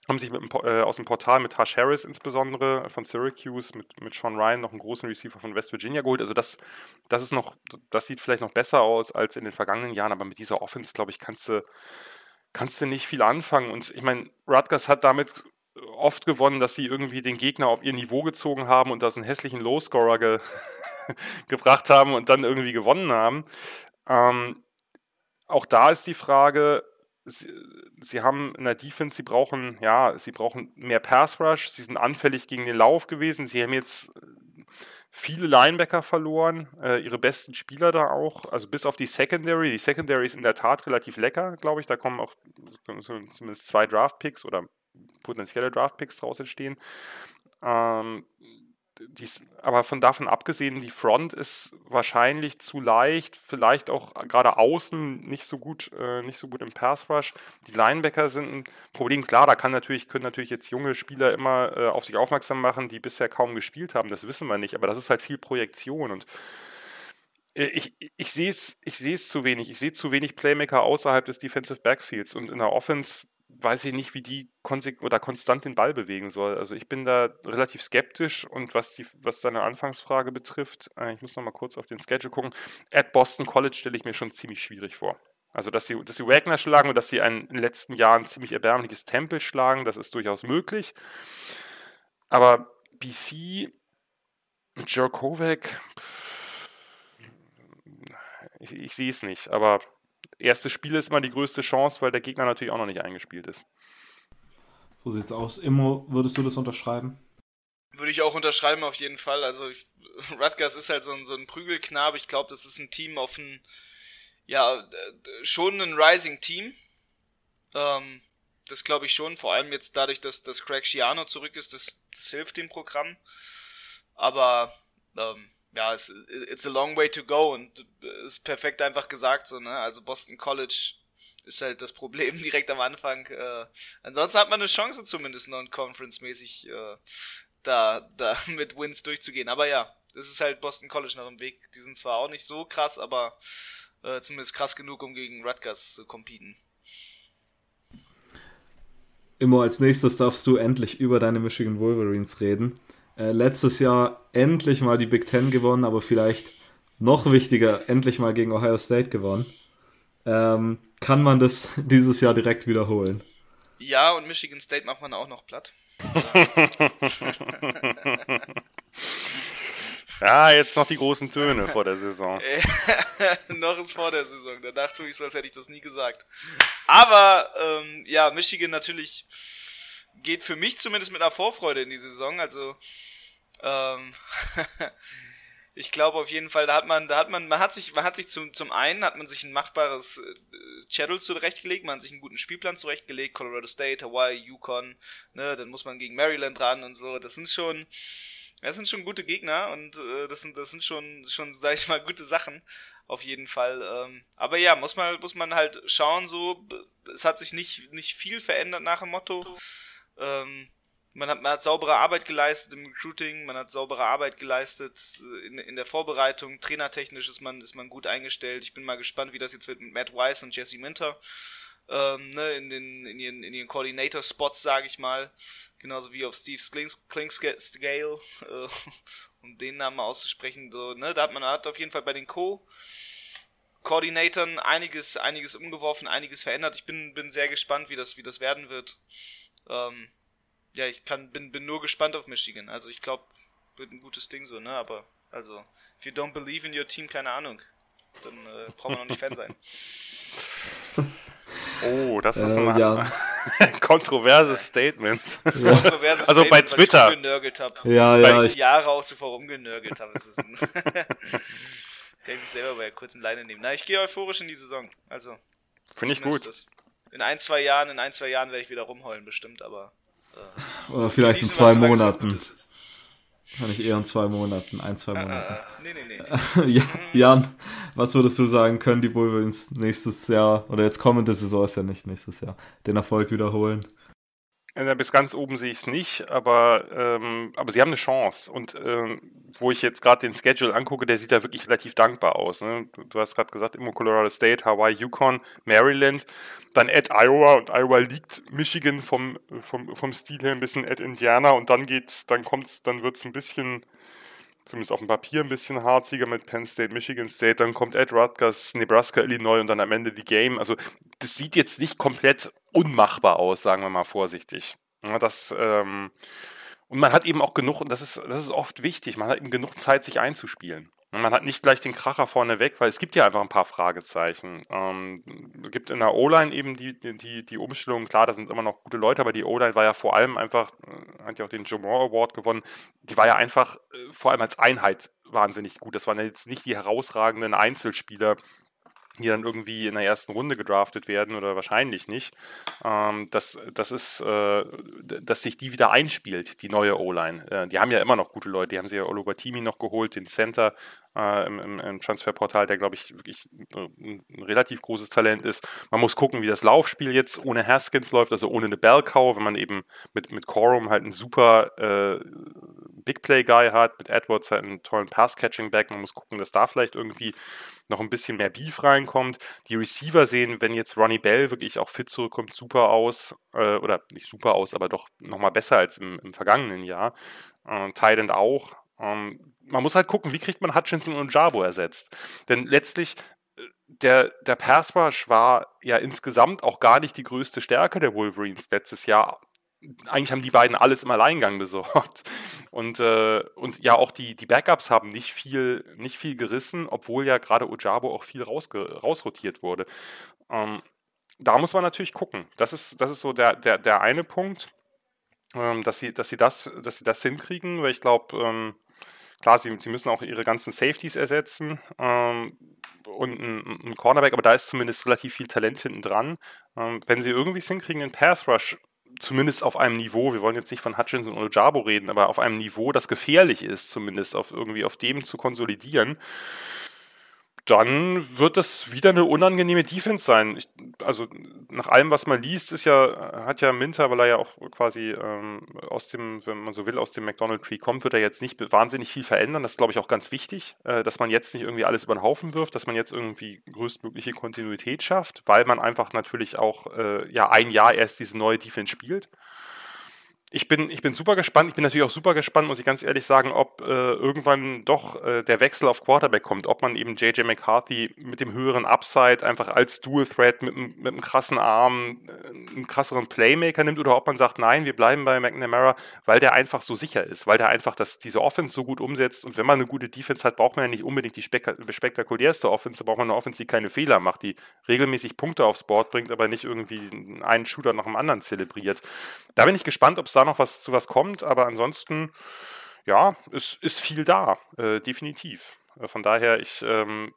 Haben sich dem, äh, aus dem Portal mit Hush Harris insbesondere von Syracuse, mit, mit Sean Ryan noch einen großen Receiver von West Virginia geholt. Also das, das ist noch, das sieht vielleicht noch besser aus als in den vergangenen Jahren, aber mit dieser Offense, glaube ich, kannst du, kannst du nicht viel anfangen. Und ich meine, Rutgers hat damit oft gewonnen, dass sie irgendwie den Gegner auf ihr Niveau gezogen haben und da so einen hässlichen Low-Scorer ge gebracht haben und dann irgendwie gewonnen haben. Ähm, auch da ist die Frage, sie, sie, haben in der Defense, sie brauchen, ja, sie brauchen mehr Pass Rush, sie sind anfällig gegen den Lauf gewesen, sie haben jetzt viele Linebacker verloren, äh, ihre besten Spieler da auch, also bis auf die Secondary. Die Secondary ist in der Tat relativ lecker, glaube ich. Da kommen auch zumindest zwei Draft-Picks oder potenzielle Draft-Picks draus entstehen. Ähm, dies, aber von davon abgesehen, die Front ist wahrscheinlich zu leicht, vielleicht auch gerade außen nicht so gut, äh, nicht so gut im Pass Rush. Die Linebacker sind ein Problem. Klar, da kann natürlich, können natürlich jetzt junge Spieler immer äh, auf sich aufmerksam machen, die bisher kaum gespielt haben. Das wissen wir nicht, aber das ist halt viel Projektion und äh, ich, ich sehe es ich zu wenig. Ich sehe zu wenig Playmaker außerhalb des Defensive Backfields und in der Offense weiß ich nicht, wie die oder konstant den Ball bewegen soll. Also ich bin da relativ skeptisch und was, die, was deine Anfangsfrage betrifft, äh, ich muss noch mal kurz auf den Schedule gucken. At Boston College stelle ich mir schon ziemlich schwierig vor. Also, dass sie, dass sie Wagner schlagen und dass sie ein, in den letzten Jahren ziemlich erbärmliches Tempel schlagen, das ist durchaus möglich. Aber BC mit Joe Kovac, ich, ich sehe es nicht. Aber erste Spiel ist immer die größte Chance, weil der Gegner natürlich auch noch nicht eingespielt ist. So sieht's aus. Immo, würdest du das unterschreiben? Würde ich auch unterschreiben, auf jeden Fall. Also, ich, Rutgers ist halt so ein, so ein Prügelknabe. Ich glaube, das ist ein Team auf ein, ja, schon ein Rising Team. Ähm, das glaube ich schon. Vor allem jetzt dadurch, dass, dass Craig Schiano zurück ist, das, das hilft dem Programm. Aber, ähm, ja, es, it's a long way to go und ist perfekt einfach gesagt so, ne? Also Boston College ist halt das Problem direkt am Anfang. Äh, ansonsten hat man eine Chance zumindest non-conference-mäßig äh, da, da mit Wins durchzugehen. Aber ja, das ist halt Boston College noch im Weg. Die sind zwar auch nicht so krass, aber äh, zumindest krass genug, um gegen Rutgers zu competen. Immer als nächstes darfst du endlich über deine Michigan Wolverines reden äh, letztes Jahr endlich mal die Big Ten gewonnen, aber vielleicht noch wichtiger, endlich mal gegen Ohio State gewonnen. Ähm, kann man das dieses Jahr direkt wiederholen? Ja, und Michigan State macht man auch noch platt. ja, jetzt noch die großen Töne vor der Saison. noch ist vor der Saison. Danach tue ich so, als hätte ich das nie gesagt. Aber ähm, ja, Michigan natürlich geht für mich zumindest mit einer Vorfreude in die Saison. Also ähm, ich glaube auf jeden Fall, da hat man, da hat man, man hat sich, man hat sich zum, zum einen hat man sich ein machbares äh, Schedule zurechtgelegt, man hat sich einen guten Spielplan zurechtgelegt, Colorado State, Hawaii, Yukon, ne, dann muss man gegen Maryland ran und so. Das sind schon, das sind schon gute Gegner und äh, das sind, das sind schon, schon, sag ich mal, gute Sachen auf jeden Fall. Ähm, aber ja, muss man, muss man halt schauen, so, es hat sich nicht, nicht viel verändert nach dem Motto. Ähm, man hat, man hat saubere Arbeit geleistet im Recruiting, man hat saubere Arbeit geleistet in, in der Vorbereitung, trainertechnisch ist man, ist man gut eingestellt. Ich bin mal gespannt, wie das jetzt wird mit Matt Weiss und Jesse Minter. Ähm, ne, in, den, in ihren, in ihren Coordinator-Spots, sage ich mal. Genauso wie auf Steve Klingscale, äh, um den Namen auszusprechen. So, ne, da hat man hat auf jeden Fall bei den Co. Koordinatoren einiges, einiges umgeworfen, einiges verändert. Ich bin, bin sehr gespannt, wie das, wie das werden wird. Ähm, ja, ich kann, bin, bin nur gespannt auf Michigan. Also ich glaube, wird ein gutes Ding so, ne? Aber, also, if you don't believe in your team, keine Ahnung. Dann äh, braucht man noch nicht Fan sein. Oh, das ist äh, ein ja. kontroverses Statement. Ja. Kontroverses also Statement, bei Twitter. Weil ich rumgenörgelt habe. Ja, weil ja. ich die Jahre auch zuvor rumgenörgelt habe. Das ist ein Kann ich mich selber bei der kurzen Leine nehmen. Na, ich gehe euphorisch in die Saison. Also. Finde ich gut. Das. In ein, zwei Jahren, in ein, zwei Jahren werde ich wieder rumheulen, bestimmt, aber. Äh, Oder vielleicht in zwei Monaten. Wahrscheinlich eher in zwei Monaten, ein, zwei Monaten. Ah, nee, nee, nee. Jan, was würdest du sagen, können die Wolverines nächstes Jahr, oder jetzt kommende Saison ist ja nicht nächstes Jahr, den Erfolg wiederholen? Ja, bis ganz oben sehe ich es nicht, aber, ähm, aber sie haben eine Chance. Und ähm, wo ich jetzt gerade den Schedule angucke, der sieht ja wirklich relativ dankbar aus. Ne? Du, hast gerade gesagt, immer Colorado State, Hawaii, Yukon, Maryland, dann at Iowa und Iowa liegt Michigan vom, vom, vom Stil her ein bisschen at Indiana und dann geht, dann kommt's, dann wird es ein bisschen, zumindest auf dem Papier ein bisschen harziger mit Penn State, Michigan State, dann kommt Ed Rutgers, Nebraska, Illinois und dann am Ende die Game. Also das sieht jetzt nicht komplett unmachbar aus, sagen wir mal vorsichtig. Das, ähm, und man hat eben auch genug, und das ist, das ist oft wichtig, man hat eben genug Zeit, sich einzuspielen. Man hat nicht gleich den Kracher vorne weg, weil es gibt ja einfach ein paar Fragezeichen. Ähm, es gibt in der O-Line eben die, die, die Umstellung, klar, da sind immer noch gute Leute, aber die O-Line war ja vor allem einfach, äh, hat ja auch den Moore Award gewonnen, die war ja einfach äh, vor allem als Einheit wahnsinnig gut. Das waren jetzt nicht die herausragenden Einzelspieler, die dann irgendwie in der ersten Runde gedraftet werden oder wahrscheinlich nicht, ähm, dass, das ist, äh, dass sich die wieder einspielt, die neue O-Line. Äh, die haben ja immer noch gute Leute, die haben sie ja Olubatimi noch geholt, den Center äh, im, im, im, Transferportal, der glaube ich wirklich ein, ein, relativ großes Talent ist. Man muss gucken, wie das Laufspiel jetzt ohne Haskins läuft, also ohne eine Bellcow, wenn man eben mit, mit Corum halt einen super äh, Big Play Guy hat, mit Edwards halt einen tollen Pass-Catching-Back. Man muss gucken, dass da vielleicht irgendwie noch ein bisschen mehr Beef reinkommt. Die Receiver sehen, wenn jetzt Ronnie Bell wirklich auch fit zurückkommt, super aus. Äh, oder nicht super aus, aber doch nochmal besser als im, im vergangenen Jahr. Äh, Tident auch. Ähm, man muss halt gucken, wie kriegt man Hutchinson und Jabo ersetzt. Denn letztlich äh, der, der Pass Rush war ja insgesamt auch gar nicht die größte Stärke der Wolverines letztes Jahr eigentlich haben die beiden alles im Alleingang besorgt. Und, äh, und ja, auch die, die Backups haben nicht viel, nicht viel gerissen, obwohl ja gerade Ojabo auch viel rausrotiert wurde. Ähm, da muss man natürlich gucken. Das ist, das ist so der, der, der eine Punkt, ähm, dass, sie, dass, sie das, dass sie das hinkriegen, weil ich glaube, ähm, klar, sie, sie müssen auch ihre ganzen Safeties ersetzen ähm, und ein, ein, Cornerback, aber da ist zumindest relativ viel Talent hinten dran. Ähm, wenn sie irgendwie es hinkriegen, den Pass Rush zumindest auf einem Niveau, wir wollen jetzt nicht von Hutchinson oder Jabo reden, aber auf einem Niveau, das gefährlich ist, zumindest auf irgendwie auf dem zu konsolidieren, dann wird das wieder eine unangenehme Defense sein. Ich, also nach allem, was man liest, ist ja, hat ja Minter, weil er ja auch quasi ähm, aus dem, wenn man so will, aus dem McDonald Tree kommt, wird er jetzt nicht wahnsinnig viel verändern. Das ist, glaube ich, auch ganz wichtig, äh, dass man jetzt nicht irgendwie alles über den Haufen wirft, dass man jetzt irgendwie größtmögliche Kontinuität schafft, weil man einfach natürlich auch äh, ja ein Jahr erst diese neue Defense spielt ich bin, ich bin super gespannt. Ich bin natürlich auch super gespannt, muss ich ganz ehrlich sagen, ob äh, irgendwann doch äh, der Wechsel auf Quarterback kommt. Ob man eben JJ McCarthy mit dem höheren Upside einfach als Dual Threat mit, mit einem krassen Arm, äh, einen krasseren Playmaker nimmt oder ob man sagt, nein, wir bleiben bei McNamara, weil der einfach so sicher ist, weil der einfach das, diese Offense so gut umsetzt. Und wenn man eine gute Defense hat, braucht man ja nicht unbedingt die spek spektakulärste Offense, da braucht man eine Offense, die keine Fehler macht, die regelmäßig Punkte aufs Board bringt, aber nicht irgendwie einen Shooter nach dem anderen zelebriert. Da bin ich gespannt, ob es da noch was zu was kommt, aber ansonsten, ja, es ist viel da, äh, definitiv. Äh, von daher, ich, ähm,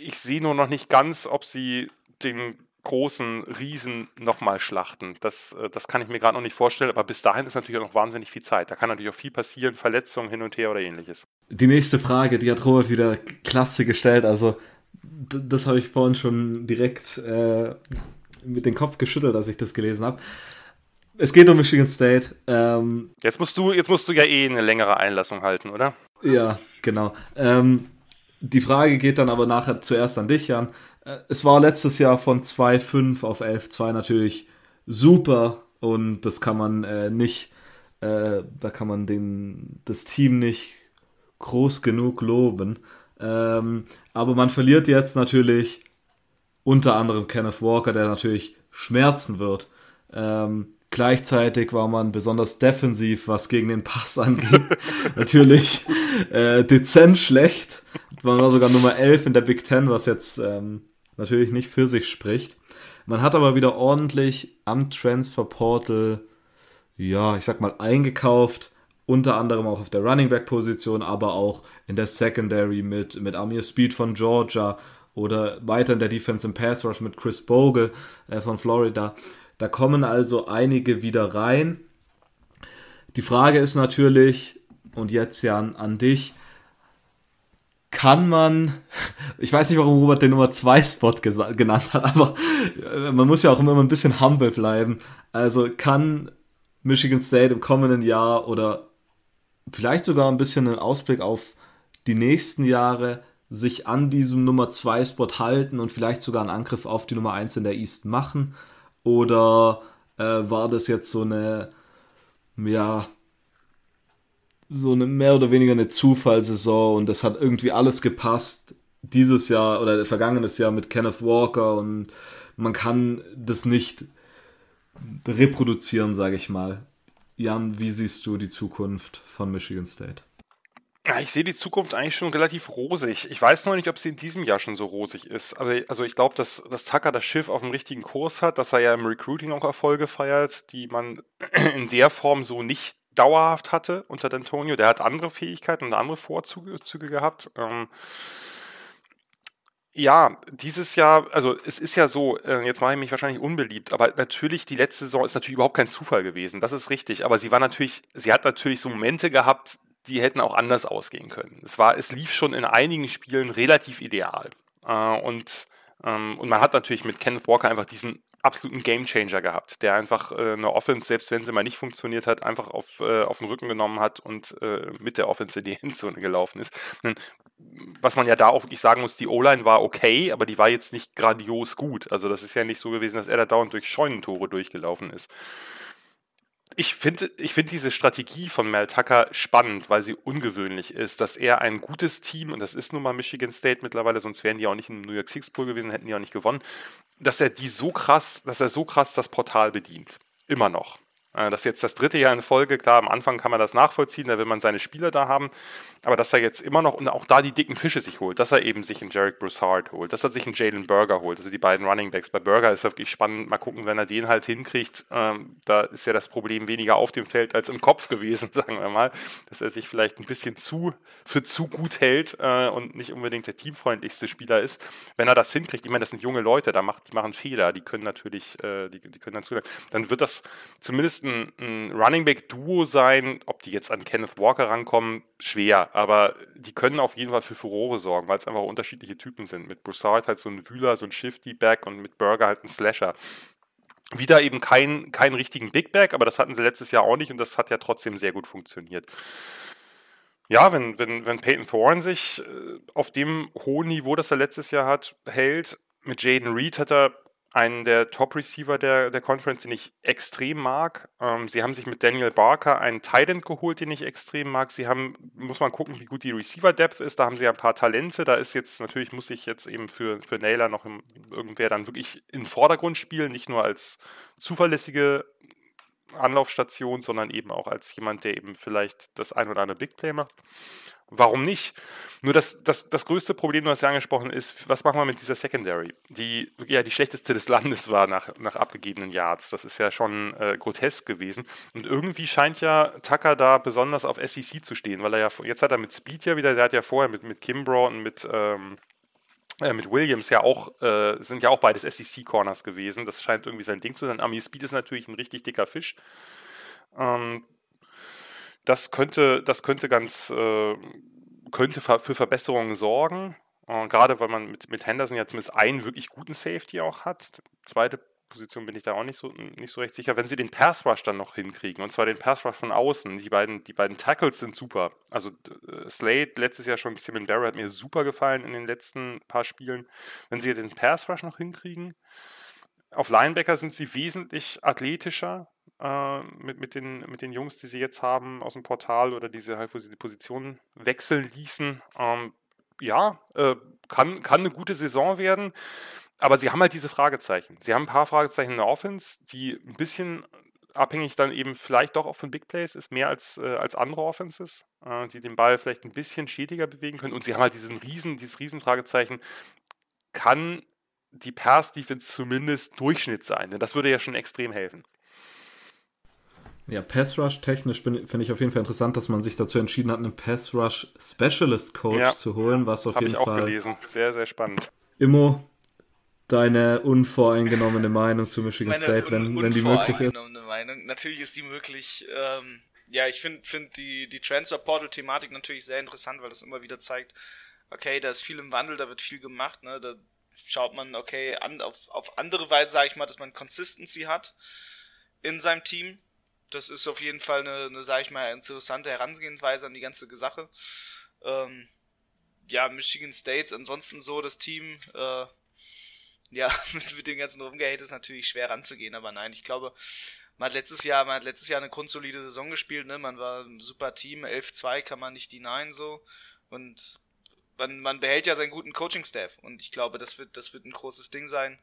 ich sehe nur noch nicht ganz, ob sie den großen Riesen nochmal schlachten. Das, äh, das kann ich mir gerade noch nicht vorstellen, aber bis dahin ist natürlich auch noch wahnsinnig viel Zeit. Da kann natürlich auch viel passieren, Verletzungen hin und her oder ähnliches. Die nächste Frage, die hat Robert wieder klasse gestellt. Also, das habe ich vorhin schon direkt äh, mit dem Kopf geschüttelt, als ich das gelesen habe. Es geht um Michigan State. Ähm, jetzt, musst du, jetzt musst du ja eh eine längere Einlassung halten, oder? Ja, genau. Ähm, die Frage geht dann aber nachher zuerst an dich, Jan. Äh, es war letztes Jahr von 2,5 auf 11,2 natürlich super und das kann man äh, nicht, äh, da kann man den, das Team nicht groß genug loben. Ähm, aber man verliert jetzt natürlich unter anderem Kenneth Walker, der natürlich schmerzen wird. Ähm, gleichzeitig war man besonders defensiv, was gegen den Pass angeht, natürlich äh, dezent schlecht. Man war sogar Nummer 11 in der Big Ten, was jetzt ähm, natürlich nicht für sich spricht. Man hat aber wieder ordentlich am Transfer Portal, ja, ich sag mal, eingekauft. Unter anderem auch auf der Running Back Position, aber auch in der Secondary mit, mit Amir Speed von Georgia oder weiter in der Defense im Pass Rush mit Chris Bogle äh, von Florida. Da kommen also einige wieder rein. Die Frage ist natürlich, und jetzt Jan an dich, kann man, ich weiß nicht, warum Robert den Nummer 2 Spot genannt hat, aber äh, man muss ja auch immer ein bisschen humble bleiben. Also kann Michigan State im kommenden Jahr oder vielleicht sogar ein bisschen einen Ausblick auf die nächsten Jahre sich an diesem Nummer 2 Spot halten und vielleicht sogar einen Angriff auf die Nummer 1 in der East machen? Oder äh, war das jetzt so eine, ja, so eine mehr oder weniger eine Zufallsaison und das hat irgendwie alles gepasst dieses Jahr oder vergangenes Jahr mit Kenneth Walker und man kann das nicht reproduzieren, sage ich mal. Jan, wie siehst du die Zukunft von Michigan State? Ich sehe die Zukunft eigentlich schon relativ rosig. Ich weiß noch nicht, ob sie in diesem Jahr schon so rosig ist. Aber also ich glaube, dass, dass Tucker das Schiff auf dem richtigen Kurs hat, dass er ja im Recruiting auch Erfolge feiert, die man in der Form so nicht dauerhaft hatte unter D'Antonio. Der hat andere Fähigkeiten und andere Vorzüge gehabt. Ähm, ja, dieses Jahr, also es ist ja so, äh, jetzt mache ich mich wahrscheinlich unbeliebt, aber natürlich, die letzte Saison ist natürlich überhaupt kein Zufall gewesen, das ist richtig, aber sie war natürlich, sie hat natürlich so Momente gehabt, die hätten auch anders ausgehen können. Es war, es lief schon in einigen Spielen relativ ideal. Äh, und, ähm, und man hat natürlich mit Kenneth Walker einfach diesen absoluten Gamechanger gehabt, der einfach äh, eine Offense, selbst wenn sie mal nicht funktioniert hat, einfach auf, äh, auf den Rücken genommen hat und äh, mit der Offense in die Endzone gelaufen ist. Was man ja da auch wirklich sagen muss, die O-Line war okay, aber die war jetzt nicht grandios gut. Also das ist ja nicht so gewesen, dass er da dauernd durch Scheunentore durchgelaufen ist ich finde ich find diese Strategie von Mel Tucker spannend, weil sie ungewöhnlich ist, dass er ein gutes Team, und das ist nun mal Michigan State mittlerweile, sonst wären die auch nicht im New York Six Bowl gewesen, hätten die auch nicht gewonnen, dass er die so krass, dass er so krass das Portal bedient. Immer noch. Äh, das ist jetzt das dritte Jahr in Folge. Klar, am Anfang kann man das nachvollziehen, da will man seine Spieler da haben. Aber dass er jetzt immer noch und auch da die dicken Fische sich holt, dass er eben sich einen Jarek Broussard holt, dass er sich einen Jalen Burger holt, also die beiden Running Backs. Bei Burger ist wirklich spannend. Mal gucken, wenn er den halt hinkriegt. Ähm, da ist ja das Problem weniger auf dem Feld als im Kopf gewesen, sagen wir mal. Dass er sich vielleicht ein bisschen zu für zu gut hält äh, und nicht unbedingt der teamfreundlichste Spieler ist. Wenn er das hinkriegt, ich meine, das sind junge Leute, da macht, die machen Fehler, die können natürlich, äh, die, die können dann zulernen. Dann wird das zumindest ein, ein Running Back Duo sein. Ob die jetzt an Kenneth Walker rankommen, schwer, aber die können auf jeden Fall für Furore sorgen, weil es einfach unterschiedliche Typen sind. Mit Broussard halt so ein Wühler, so ein Shifty-Back und mit Burger halt ein Slasher. Wieder eben keinen kein richtigen Big Back, aber das hatten sie letztes Jahr auch nicht und das hat ja trotzdem sehr gut funktioniert. Ja, wenn, wenn, wenn Peyton Thorne sich äh, auf dem hohen Niveau, das er letztes Jahr hat, hält, mit Jaden Reed hat er einen der Top-Receiver der, der Conference, den ich extrem mag. Ähm, sie haben sich mit Daniel Barker einen Tight geholt, den ich extrem mag. Sie haben, muss man gucken, wie gut die Receiver-Depth ist. Da haben sie ein paar Talente. Da ist jetzt, natürlich muss ich jetzt eben für, für Naylor noch im, irgendwer dann wirklich in den Vordergrund spielen, nicht nur als zuverlässige Anlaufstation, sondern eben auch als jemand, der eben vielleicht das ein oder andere Big Play macht. Warum nicht? Nur das, das, das größte Problem, du hast ja angesprochen, ist, was machen wir mit dieser Secondary, die ja die schlechteste des Landes war nach, nach abgegebenen Yards. Das ist ja schon äh, grotesk gewesen. Und irgendwie scheint ja Tucker da besonders auf SEC zu stehen, weil er ja, jetzt hat er mit Speed ja wieder, der hat ja vorher mit, mit Kimbrough und mit, ähm, äh, mit Williams ja auch, äh, sind ja auch beides SEC-Corners gewesen. Das scheint irgendwie sein Ding zu sein. Ami Speed ist natürlich ein richtig dicker Fisch. Ähm, das könnte, das könnte ganz, äh, könnte für Verbesserungen sorgen. Äh, gerade weil man mit, mit Henderson ja zumindest einen wirklich guten Safety auch hat. Zweite Position bin ich da auch nicht so, nicht so recht sicher. Wenn sie den Pass Rush dann noch hinkriegen, und zwar den Pass Rush von außen, die beiden, die beiden Tackles sind super. Also äh, Slade letztes Jahr schon mit Barrow hat mir super gefallen in den letzten paar Spielen. Wenn sie den Pass Rush noch hinkriegen, auf Linebacker sind sie wesentlich athletischer äh, mit, mit, den, mit den Jungs, die sie jetzt haben aus dem Portal oder diese halt, wo sie die Position wechseln ließen. Ähm, ja, äh, kann, kann eine gute Saison werden. Aber sie haben halt diese Fragezeichen. Sie haben ein paar Fragezeichen in der Offense, die ein bisschen abhängig dann eben vielleicht doch auch von Big Plays ist, mehr als, äh, als andere Offenses, äh, die den Ball vielleicht ein bisschen schädiger bewegen können. Und sie haben halt diesen riesen, dieses Riesenfragezeichen, kann die Pass-Defense zumindest Durchschnitt sein? Denn das würde ja schon extrem helfen. Ja, Pass Rush technisch finde ich auf jeden Fall interessant, dass man sich dazu entschieden hat, einen Pass Rush Specialist Coach ja, zu holen, was auf jeden Fall. Habe ich auch gelesen. Sehr, sehr spannend. Immo, deine unvoreingenommene Meinung zu Michigan Meine State, wenn, wenn die möglich ist? Meinung. Natürlich ist die möglich. Ähm, ja, ich finde find die, die Transfer Portal Thematik natürlich sehr interessant, weil das immer wieder zeigt, okay, da ist viel im Wandel, da wird viel gemacht, ne? Da schaut man, okay, an, auf, auf andere Weise, sage ich mal, dass man Consistency hat in seinem Team das ist auf jeden Fall eine, eine sage ich mal, interessante Herangehensweise an die ganze Sache. Ähm, ja, Michigan State, ansonsten so das Team, äh, ja, mit, mit dem ganzen Rumgehate ist natürlich schwer ranzugehen, aber nein, ich glaube, man hat letztes Jahr, man hat letztes Jahr eine grundsolide Saison gespielt, ne? Man war ein super Team, 11-2 kann man nicht denyen so. Und man, man behält ja seinen guten Coaching-Staff und ich glaube, das wird, das wird ein großes Ding sein.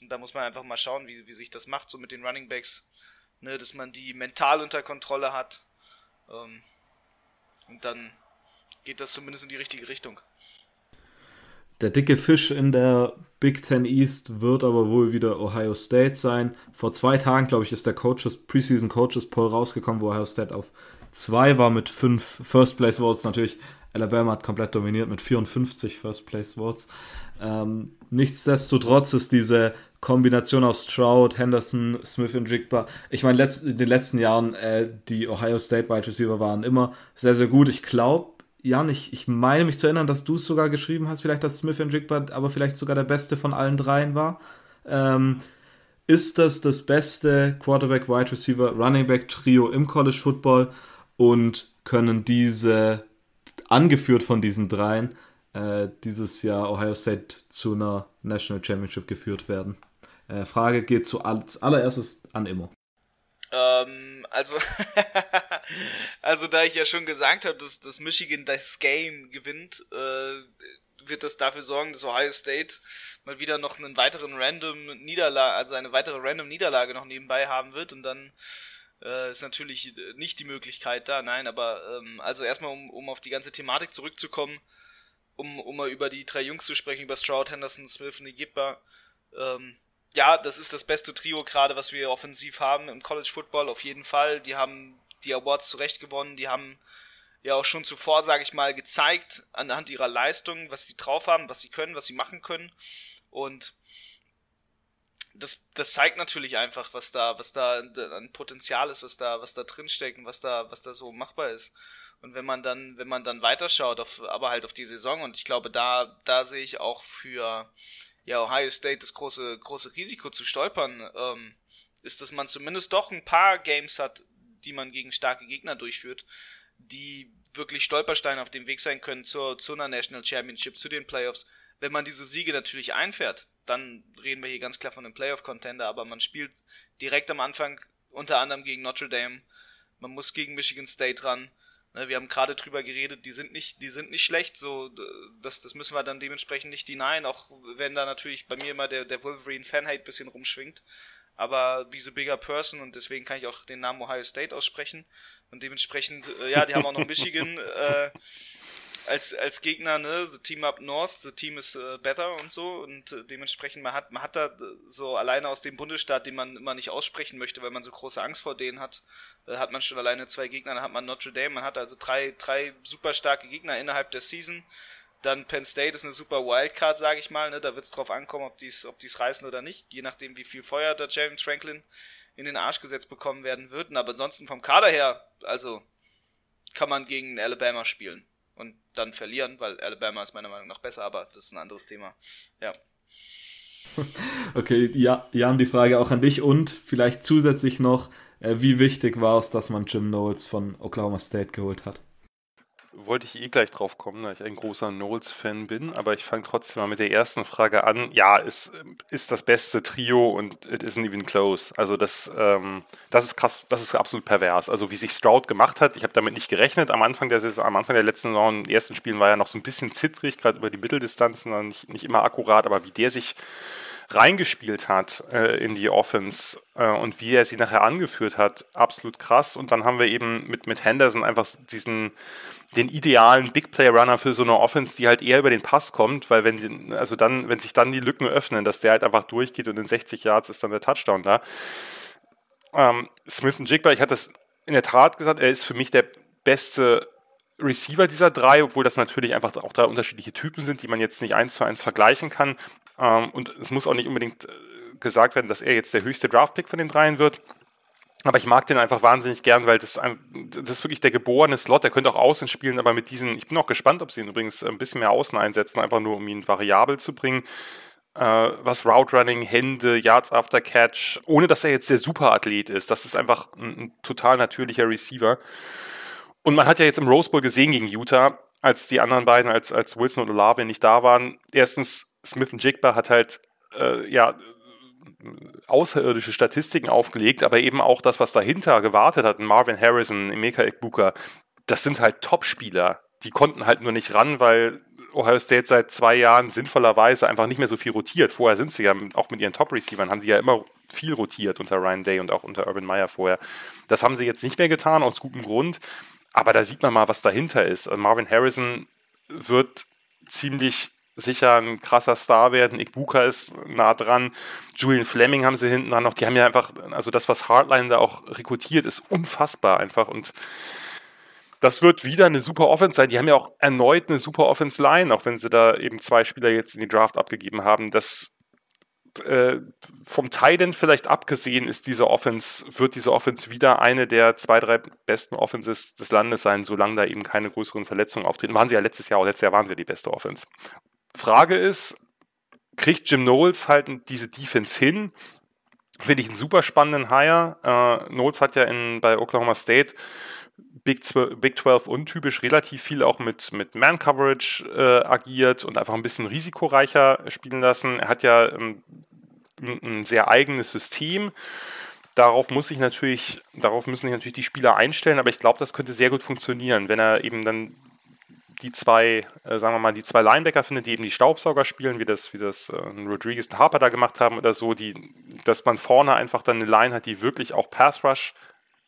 Und da muss man einfach mal schauen, wie, wie sich das macht, so mit den Running Backs ne, dass man die mental unter Kontrolle hat. Ähm, und dann geht das zumindest in die richtige Richtung. Der dicke Fisch in der Big Ten East wird aber wohl wieder Ohio State sein. Vor zwei Tagen, glaube ich, ist der Coaches, Preseason Coaches Poll rausgekommen, wo Ohio State auf zwei war mit fünf First Place Votes. Natürlich, Alabama hat komplett dominiert mit 54 First Place Votes. Ähm, nichtsdestotrotz ist diese Kombination aus Stroud, Henderson, Smith und Jigba. Ich meine, in den letzten Jahren, äh, die Ohio State Wide Receiver waren immer sehr, sehr gut. Ich glaube, Jan, ich, ich meine mich zu erinnern, dass du es sogar geschrieben hast, vielleicht, dass Smith und Jigba aber vielleicht sogar der beste von allen dreien war. Ähm, ist das das beste Quarterback, Wide Receiver, Running Back Trio im College Football und können diese, angeführt von diesen dreien, äh, dieses Jahr Ohio State zu einer National Championship geführt werden? Äh, Frage geht zu allererstes an Immo. Ähm, also, also da ich ja schon gesagt habe, dass, dass Michigan das Game gewinnt, äh, wird das dafür sorgen, dass Ohio State mal wieder noch einen weiteren random Niederlage, also eine weitere random Niederlage noch nebenbei haben wird und dann äh, ist natürlich nicht die Möglichkeit da, nein, aber ähm, also erstmal um, um auf die ganze Thematik zurückzukommen, um, um mal über die drei Jungs zu sprechen, über Stroud, Henderson, Smith und Igippa, ähm, ja, das ist das beste Trio gerade, was wir offensiv haben im College Football, auf jeden Fall. Die haben die Awards zurecht gewonnen, die haben ja auch schon zuvor, sage ich mal, gezeigt anhand ihrer Leistung, was sie drauf haben, was sie können, was sie machen können. Und das, das zeigt natürlich einfach, was da, was da an Potenzial ist, was da, was da drin steckt und was da, was da so machbar ist. Und wenn man dann, wenn man dann weiterschaut, auf, aber halt auf die Saison, und ich glaube, da, da sehe ich auch für, ja, Ohio State das große, große Risiko zu stolpern, ähm, ist, dass man zumindest doch ein paar Games hat, die man gegen starke Gegner durchführt, die wirklich Stolpersteine auf dem Weg sein können zur, zu einer National Championship, zu den Playoffs. Wenn man diese Siege natürlich einfährt, dann reden wir hier ganz klar von einem Playoff-Contender, aber man spielt direkt am Anfang unter anderem gegen Notre Dame, man muss gegen Michigan State ran, Ne, wir haben gerade drüber geredet, die sind nicht, die sind nicht schlecht, so das, das müssen wir dann dementsprechend nicht denyen, auch wenn da natürlich bei mir immer der, der Wolverine Fanhate bisschen rumschwingt. Aber wie so bigger person und deswegen kann ich auch den Namen Ohio State aussprechen. Und dementsprechend, äh, ja, die haben auch noch Michigan äh, als, als Gegner, ne, the team up north, the team is uh, better und so. Und äh, dementsprechend man hat man hat da so alleine aus dem Bundesstaat, den man immer nicht aussprechen möchte, weil man so große Angst vor denen hat, äh, hat man schon alleine zwei Gegner, dann hat man Notre Dame, man hat also drei drei super starke Gegner innerhalb der Season. Dann Penn State ist eine super Wildcard, sage ich mal, ne, da wird es drauf ankommen, ob dies ob dies reißen oder nicht, je nachdem wie viel Feuer da James Franklin in den Arsch gesetzt bekommen werden würden, aber ansonsten vom Kader her, also kann man gegen Alabama spielen und dann verlieren, weil Alabama ist meiner Meinung nach besser, aber das ist ein anderes Thema. Ja. Okay, ja, Jan, die Frage auch an dich und vielleicht zusätzlich noch, äh, wie wichtig war es, dass man Jim Knowles von Oklahoma State geholt hat? Wollte ich eh gleich drauf kommen, da ich ein großer Knowles-Fan bin, aber ich fange trotzdem mal mit der ersten Frage an. Ja, es ist das beste Trio und it isn't even close. Also das, ähm, das ist krass, das ist absolut pervers. Also wie sich Stroud gemacht hat, ich habe damit nicht gerechnet. Am Anfang der Saison, am Anfang der letzten Saison, in den ersten Spielen war er noch so ein bisschen zittrig, gerade über die Mitteldistanzen, nicht, nicht immer akkurat, aber wie der sich reingespielt hat äh, in die Offense äh, und wie er sie nachher angeführt hat, absolut krass. Und dann haben wir eben mit, mit Henderson einfach diesen den idealen Big Play Runner für so eine Offense, die halt eher über den Pass kommt, weil wenn die, also dann, wenn sich dann die Lücken öffnen, dass der halt einfach durchgeht und in 60 Yards ist dann der Touchdown da. Ähm, Smith und Jigba, ich hatte das in der Tat gesagt, er ist für mich der beste Receiver dieser drei, obwohl das natürlich einfach auch drei unterschiedliche Typen sind, die man jetzt nicht eins zu eins vergleichen kann. Ähm, und es muss auch nicht unbedingt äh, gesagt werden, dass er jetzt der höchste Draftpick von den dreien wird. Aber ich mag den einfach wahnsinnig gern, weil das, das ist wirklich der geborene Slot. Der könnte auch außen spielen, aber mit diesen, ich bin auch gespannt, ob sie ihn übrigens ein bisschen mehr außen einsetzen, einfach nur um ihn variabel zu bringen. Äh, was Route Running, Hände, Yards after Catch, ohne dass er jetzt der Superathlet ist. Das ist einfach ein, ein total natürlicher Receiver. Und man hat ja jetzt im Rose Bowl gesehen gegen Utah, als die anderen beiden, als, als Wilson und Olave nicht da waren. Erstens, Smith Jigba hat halt äh, ja außerirdische Statistiken aufgelegt, aber eben auch das, was dahinter gewartet hat, Marvin Harrison, Emeka Ekbuka, das sind halt Top-Spieler. Die konnten halt nur nicht ran, weil Ohio State seit zwei Jahren sinnvollerweise einfach nicht mehr so viel rotiert. Vorher sind sie ja auch mit ihren Top-Receivern, haben sie ja immer viel rotiert unter Ryan Day und auch unter Urban Meyer vorher. Das haben sie jetzt nicht mehr getan, aus gutem Grund. Aber da sieht man mal, was dahinter ist. Marvin Harrison wird ziemlich sicher ein krasser Star werden. Ikbuka ist nah dran. Julian Fleming haben sie hinten dran noch. Die haben ja einfach, also das, was Hardline da auch rekrutiert, ist unfassbar einfach. Und das wird wieder eine super Offense sein. Die haben ja auch erneut eine super Offense-Line, auch wenn sie da eben zwei Spieler jetzt in die Draft abgegeben haben. Das äh, vom Titan vielleicht abgesehen ist diese Offense, wird diese Offense wieder eine der zwei, drei besten Offenses des Landes sein, solange da eben keine größeren Verletzungen auftreten. Waren sie ja letztes Jahr, auch letztes Jahr waren sie die beste Offense. Frage ist, kriegt Jim Knowles halt diese Defense hin? Finde ich einen super spannenden Hire. Äh, Knowles hat ja in, bei Oklahoma State Big 12, Big 12 untypisch relativ viel auch mit, mit Man-Coverage äh, agiert und einfach ein bisschen risikoreicher spielen lassen. Er hat ja ähm, ein sehr eigenes System. Darauf muss ich natürlich, darauf müssen sich natürlich die Spieler einstellen, aber ich glaube, das könnte sehr gut funktionieren, wenn er eben dann die zwei, äh, sagen wir mal, die zwei Linebacker findet, die eben die Staubsauger spielen, wie das, wie das äh, Rodriguez und Harper da gemacht haben oder so, die, dass man vorne einfach dann eine Line hat, die wirklich auch Pass Rush,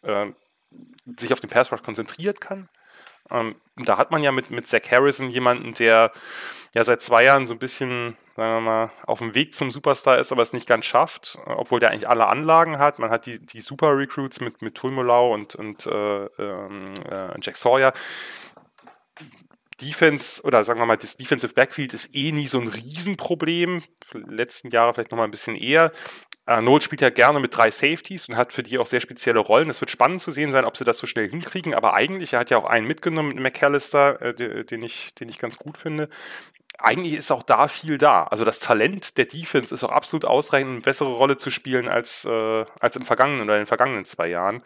äh, sich auf den Pass Rush konzentriert kann. Ähm, da hat man ja mit, mit Zach Harrison jemanden, der ja seit zwei Jahren so ein bisschen, sagen wir mal, auf dem Weg zum Superstar ist, aber es nicht ganz schafft, obwohl der eigentlich alle Anlagen hat. Man hat die, die Super Recruits mit, mit Tulmulau und, und äh, ähm, äh, Jack Sawyer Defense oder sagen wir mal, das Defensive Backfield ist eh nie so ein Riesenproblem. Letzten Jahre vielleicht nochmal ein bisschen eher. Arnold spielt ja gerne mit drei Safeties und hat für die auch sehr spezielle Rollen. Es wird spannend zu sehen sein, ob sie das so schnell hinkriegen. Aber eigentlich, er hat ja auch einen mitgenommen mit McAllister, äh, den, ich, den ich ganz gut finde. Eigentlich ist auch da viel da. Also das Talent der Defense ist auch absolut ausreichend, eine bessere Rolle zu spielen als, äh, als im vergangenen oder in den vergangenen zwei Jahren.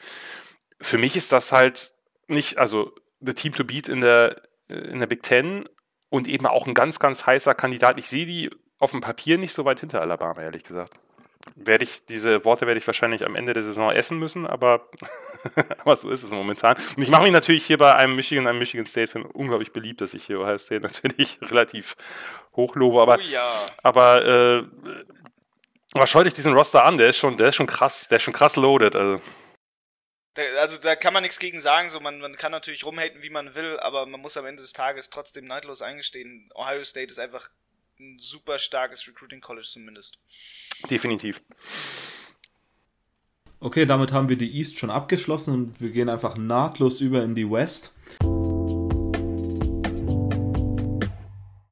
Für mich ist das halt nicht, also the team to beat in der äh, in der Big Ten und eben auch ein ganz, ganz heißer Kandidat. Ich sehe die auf dem Papier nicht so weit hinter Alabama, ehrlich gesagt. Werde ich, diese Worte werde ich wahrscheinlich am Ende der Saison essen müssen, aber, aber so ist es momentan. Und ich mache mich natürlich hier bei einem Michigan, einem Michigan State Fan unglaublich beliebt, dass ich hier Ohio State natürlich relativ hochlobe, aber, oh ja. aber, äh, aber schaut euch diesen Roster an, der ist schon, der ist schon krass, der ist schon krass loaded, also. Da, also da kann man nichts gegen sagen. So, man, man kann natürlich rumhaten, wie man will, aber man muss am Ende des Tages trotzdem neidlos eingestehen. Ohio State ist einfach ein super starkes Recruiting College zumindest. Definitiv. Okay, damit haben wir die East schon abgeschlossen und wir gehen einfach nahtlos über in die West.